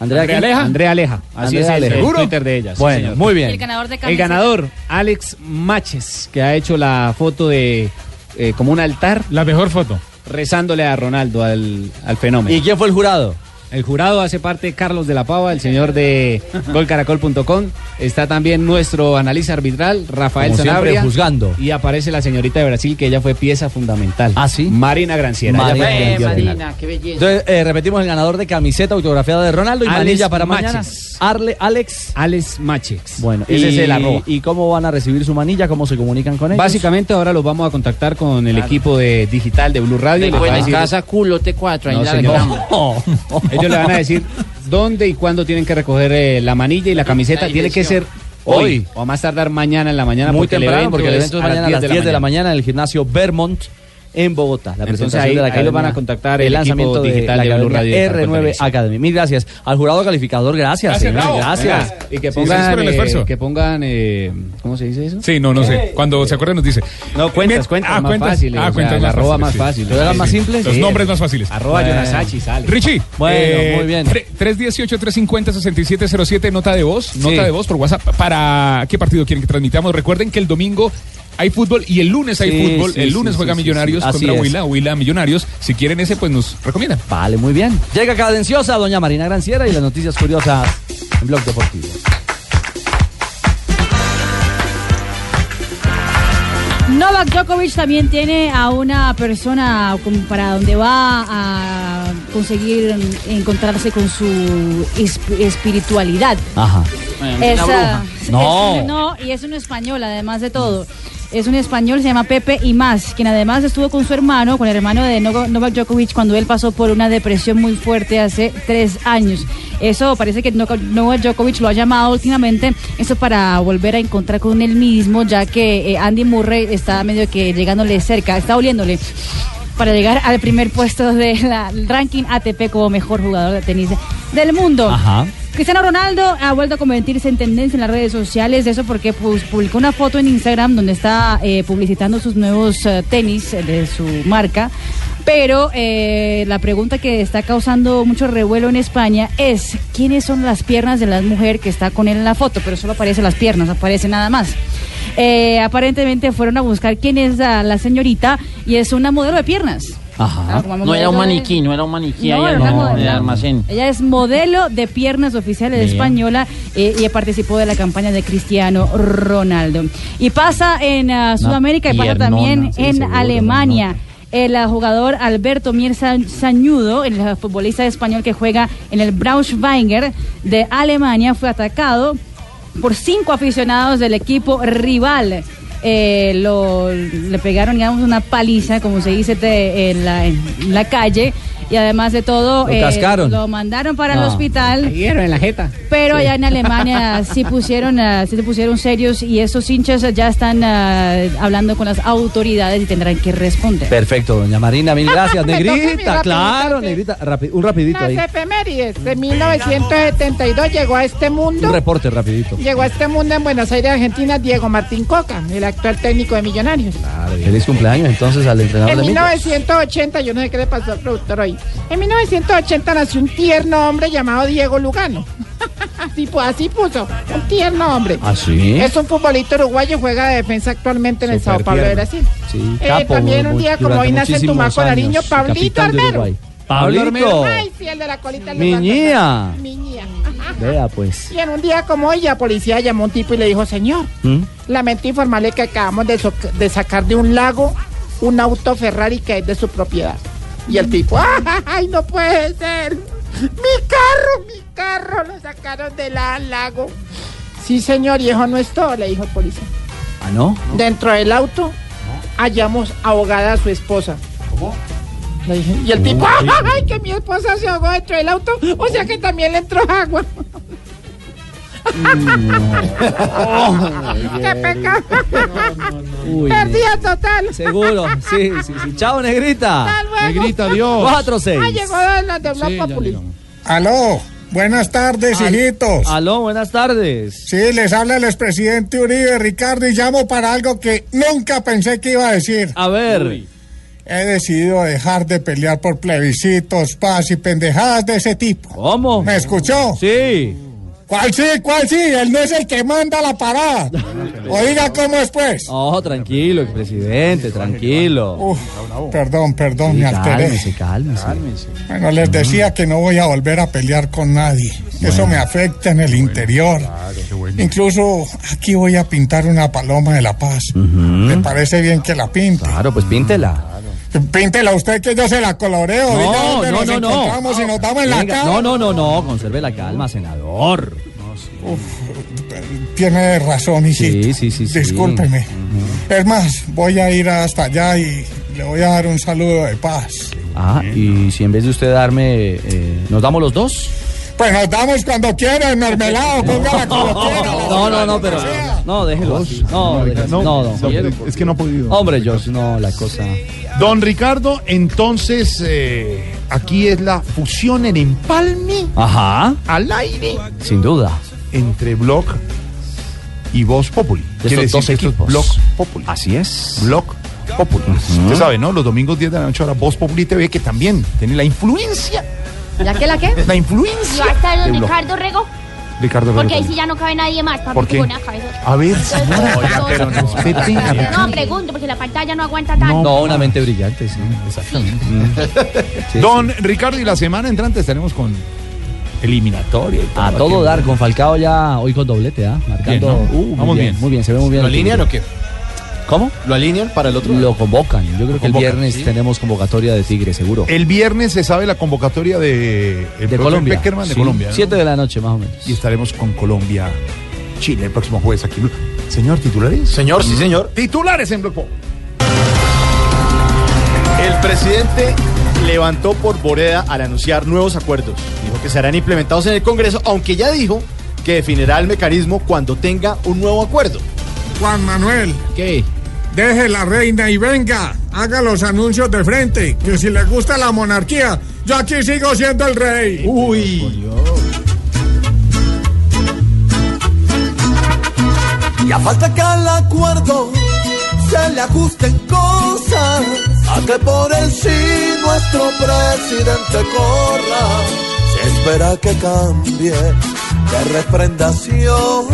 Andrea. Aleja. Andrea Aleja. Así Andrea es el, Aleja. el ¿Seguro? Twitter de ella. sí, Bueno, señor. muy El bien. ganador de El ganador, Alex Maches, que ha hecho la foto de eh, como un altar La mejor foto. rezándole a Ronaldo, al, al fenómeno. ¿Y quién fue el jurado? El jurado hace parte Carlos de la Pava, el señor de golcaracol.com. Está también nuestro analista arbitral, Rafael Como siempre, Sanabria. juzgando. Y aparece la señorita de Brasil, que ella fue pieza fundamental. ¿Ah, sí? Marina Granciera. Marina Eh. Marina, qué belleza. Entonces, eh, repetimos el ganador de camiseta autografiada de Ronaldo y Alex manilla para mañana. Maches. Arle, Alex. Alex Machex. Bueno, ese es el arroba. ¿Y cómo van a recibir su manilla? ¿Cómo se comunican con ellos? Básicamente ahora los vamos a contactar con el equipo de digital de Blue Radio. y les va a en decir- casa culote 4. Ahí No, la. Ellos le van a decir dónde y cuándo tienen que recoger eh, la manilla y la camiseta. La Tiene que ser hoy, Hoy. o a más tardar mañana en la mañana. Muy porque el temprano, evento porque el evento es a mañana a las 10 de la mañana en el gimnasio Vermont en Bogotá. La Entonces, presentación ahí- de la ahí lo academia, van a contactar el el lanzamiento equipo de digital la de Blue academia Radio y Caracol R9 Televisión. Academy. Mil gracias. Al jurado calificador, gracias. Gracias, señor, gracias. Y que Sí, pongan, gracias por el eh, esfuerzo. que pongan eh, ¿cómo se dice eso? Sí, no, no sé. Cuando se acuerda nos dice. No, cuentas, Bien, cuentas ah, más cuentas. fáciles. Ah, o cuentas la más arroba fáciles, más sí. fácil. ¿Lo eran más simples? Los Sí. nombres más fáciles. Arroba Bueno. Yonasachi, sale. Richie. Bueno, muy bien. 318-350-6707, nota de voz. Nota de voz por WhatsApp. ¿Para qué partido quieren que transmitamos? Recuerden que el domingo hay fútbol y el lunes hay Sí, fútbol. sí, el lunes sí, juega sí, Millonarios contra es. Huila. Huila Millonarios. Si quieren ese, pues nos recomiendan. Vale, muy bien. Llega cadenciosa doña Marina Granciera y las noticias curiosas en Blog Deportivo. Novak Djokovic también tiene a una persona como para donde va a conseguir encontrarse con su esp- espiritualidad. Ajá. Es, bruja. ah, No. es- no, y es un español, además de todo. Es un español, se llama Pepe y más, quien además estuvo con su hermano, con el hermano de Novak Djokovic, cuando él pasó por una depresión muy fuerte hace tres años. Eso parece que Novak Djokovic lo ha llamado últimamente, eso para volver a encontrar con él mismo, ya que eh, Andy Murray está medio que llegándole cerca, está oliéndole para llegar al primer puesto del ranking ATP como mejor jugador de tenis del mundo. Ajá. Cristiano Ronaldo ha vuelto a convertirse en tendencia en las redes sociales, eso porque pues, publicó una foto en Instagram donde está eh, publicitando sus nuevos eh, tenis de su marca. Pero eh, la pregunta que está causando mucho revuelo en España es quiénes son las piernas de la mujer que está con él en la foto, pero solo aparecen las piernas, aparece nada más. Eh, aparentemente fueron a buscar quién es la señorita y es una modelo de piernas. Ajá. No era un de- maniquí, no era un maniquí no, ahí era en una el- modelo. en el almacén. Ella es modelo de piernas oficiales Bien. española eh, y participó de la campaña de Cristiano Ronaldo. Y pasa en ah, Sudamérica y pasa también sí, en seguro, Alemania. El ah, jugador Alberto Mier Sa- Sañudo, el ah, futbolista español que juega en el Braunschweiger de Alemania, fue atacado por cinco aficionados del equipo rival. Eh, lo, le pegaron, digamos, una paliza, como se dice en, la, en la calle. Y además de todo, Lo cascaron. lo mandaron para el No. hospital. en la jeta. Pero allá en Alemania sí pusieron, ah, sí se pusieron serios y estos hinchas ya están ah, hablando con las autoridades y tendrán que responder. Perfecto, doña Marina, mil gracias. Negrita, rapidito, claro, sí. negrita. rapi- un rapidito ahí. Las efemérides de 1972 llegó a este Un mundo. reporte rapidito. Llegó a este mundo en Buenos Aires, Argentina, Diego Martín Coca, el actual técnico de Millonarios. Feliz cumpleaños entonces al entrenador En de Millos. 1980, yo no sé qué le pasó al productor hoy. En 1980 nació un tierno hombre llamado Diego Lugano. así, así puso, un tierno hombre. ¿Ah, sí? Es un futbolista uruguayo, juega de defensa actualmente en el Sao Paulo de. Brasil. Sí, Eh, capo, también un día como hoy nace en Tumaco, Nariño, Pablito Armero. Pablito. Ay, sí, el de la colita. del Mi ñía. Mi. Vea pues. Y en un día como hoy, la policía llamó a un tipo y le dijo, señor, ¿Mm? lamento informarle que acabamos de, so- de sacar de un lago un auto Ferrari que es de su propiedad. Y el tipo, ¡ay, no puede ser! ¡Mi carro, mi carro! Lo sacaron del la- lago. Sí, señor, y eso no es todo, le dijo el policía. ¿Ah, no? Dentro del auto hallamos ahogada a su esposa. ¿Cómo? Y el tipo. ¡ay, que mi esposa se ahogó dentro del auto! O sea que también le entró agua. ¡Qué pecado! Perdida total. Seguro, sí, sí, sí. Chao, negrita. Negrita, adiós. 4-6. Ah, llegó de la de Populi. Aló, buenas tardes, hijitos. Aló, buenas tardes. Sí, les habla el expresidente Uribe, Ricardo, y llamo para algo que nunca pensé que iba a decir. A ver. He decidido dejar de pelear por plebiscitos, paz y pendejadas de ese tipo. ¿Cómo? ¿Me escuchó? Sí. ¿Cuál sí? ¿Cuál sí? Él no es el que manda la parada. Oiga cómo es pues. Oh, tranquilo, expresidente, tranquilo. Uf, perdón, perdón, Sí, me alteré. cálmese, cálmese. Bueno, les decía que no voy a volver a pelear con nadie. Eso me afecta en el interior. Incluso aquí voy a pintar una paloma de la paz. ¿Me parece bien que la pinte? Claro, pues píntela. Píntela usted que yo se la coloreo. No, no, nos no, no. y nos damos en la cara. No, no, no, no, conserve la calma, senador. Tiene razón, hijito. Sí, sí, sí, sí. Discúlpeme. Es más, voy a ir hasta allá y le voy a dar un saludo de paz. Ah, y si en vez de usted darme, eh, ¿nos damos los dos? Pues nos damos cuando quieran, mermelado, póngala como quiera. No, no, no, pero. No, déjelo así. No, déjelo- no, no. Es que no ha podido. Hombre, yo no, la cosa. Don Ricardo, entonces eh, aquí es la fusión en empalme Ajá. al aire Sin duda. entre Block y Voz Populi. De Quiere estos dos decir que esto es equipos. Block Populi. Así es. Block Populi. Usted sabe, ¿no? Los domingos 10 de la noche ahora Voz Populi TV que también tiene la influencia. ¿La qué, la qué? La influencia. ¿Y va a estar de don. Ricardo Rego? Ricardo Porque ahí Rego. sí ya no cabe nadie más. Papi, ¿Por qué? a ver, señora. Oiga, pero no. respete pregunto, porque la pantalla no aguanta tanto. No, una mente brillante, sí. Exactamente. Don Ricardo, y la semana entrante estaremos con eliminatoria. y A todo dar, con Falcao ya hoy con doblete, ¿ah? Marcando. Bien, ¿no? Uh, muy Vamos bien. Muy bien, se ve muy bien. ¿Lo el alinean Tigre. o qué? ¿Cómo? ¿Lo alinean para el otro? Lo convocan. Yo creo que el viernes ¿sí? tenemos convocatoria de Tigre, seguro. El viernes se sabe la convocatoria de, el de profe Colombia. Peckerman de Sí, Colombia. ¿no? Siete de la noche, más o menos. Y estaremos con Colombia, Chile el próximo jueves aquí. Señor, titulares. Señor, sí, señor. Titulares en Blue Pop. El presidente levantó por Boreda al anunciar nuevos acuerdos. Dijo que serán implementados en el Congreso, aunque ya dijo que definirá el mecanismo cuando tenga un nuevo acuerdo. Juan Manuel. ¿Qué? Deje la reina y venga, haga los anuncios de frente, que si le gusta la monarquía, yo aquí sigo siendo el rey. Uy. Y a falta que al acuerdo se le ajusten cosas, a que por el sí nuestro presidente corra. Se espera que cambie de refrendación,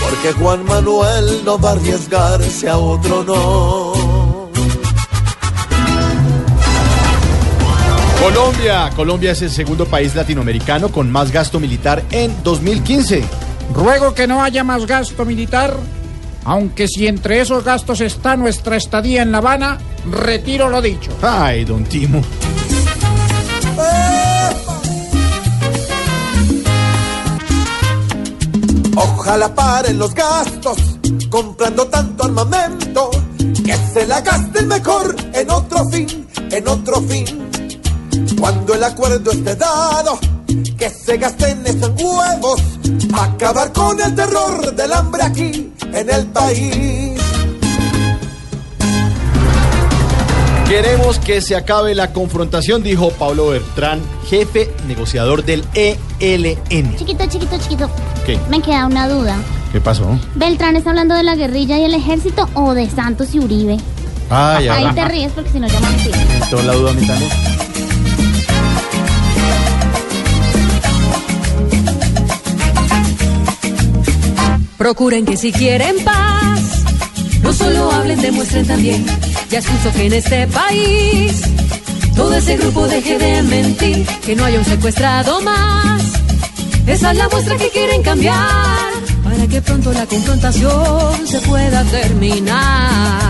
porque Juan Manuel no va a arriesgarse a otro no. Colombia. Colombia es el segundo país latinoamericano con más gasto militar en 2015. Ruego que no haya más gasto militar, aunque si entre esos gastos está nuestra estadía en La Habana, retiro lo dicho. Ay, don Timo. Ojalá paren los gastos comprando tanto armamento, que se la gasten mejor en otro fin, en otro fin. Cuando el acuerdo esté dado, que se gasten esos huevos, acabar con el terror del hambre aquí en el país. Queremos que se acabe la confrontación, dijo Pablo Bertrán, jefe negociador del ELN. Chiquito, chiquito, chiquito. ¿Qué? Me queda una duda. ¿Qué pasó? ¿Beltrán está hablando de la guerrilla y el ejército o de Santos y Uribe? Ay, Ahí ay. te ríes porque si no llaman así. Entró la duda a mí también. Procuren que si quieren paz, no solo hablen, demuestren también. Ya es justo que en este país todo ese grupo deje de mentir, que no haya un secuestrado más. Esa es la muestra que quieren cambiar, para que pronto la confrontación se pueda terminar.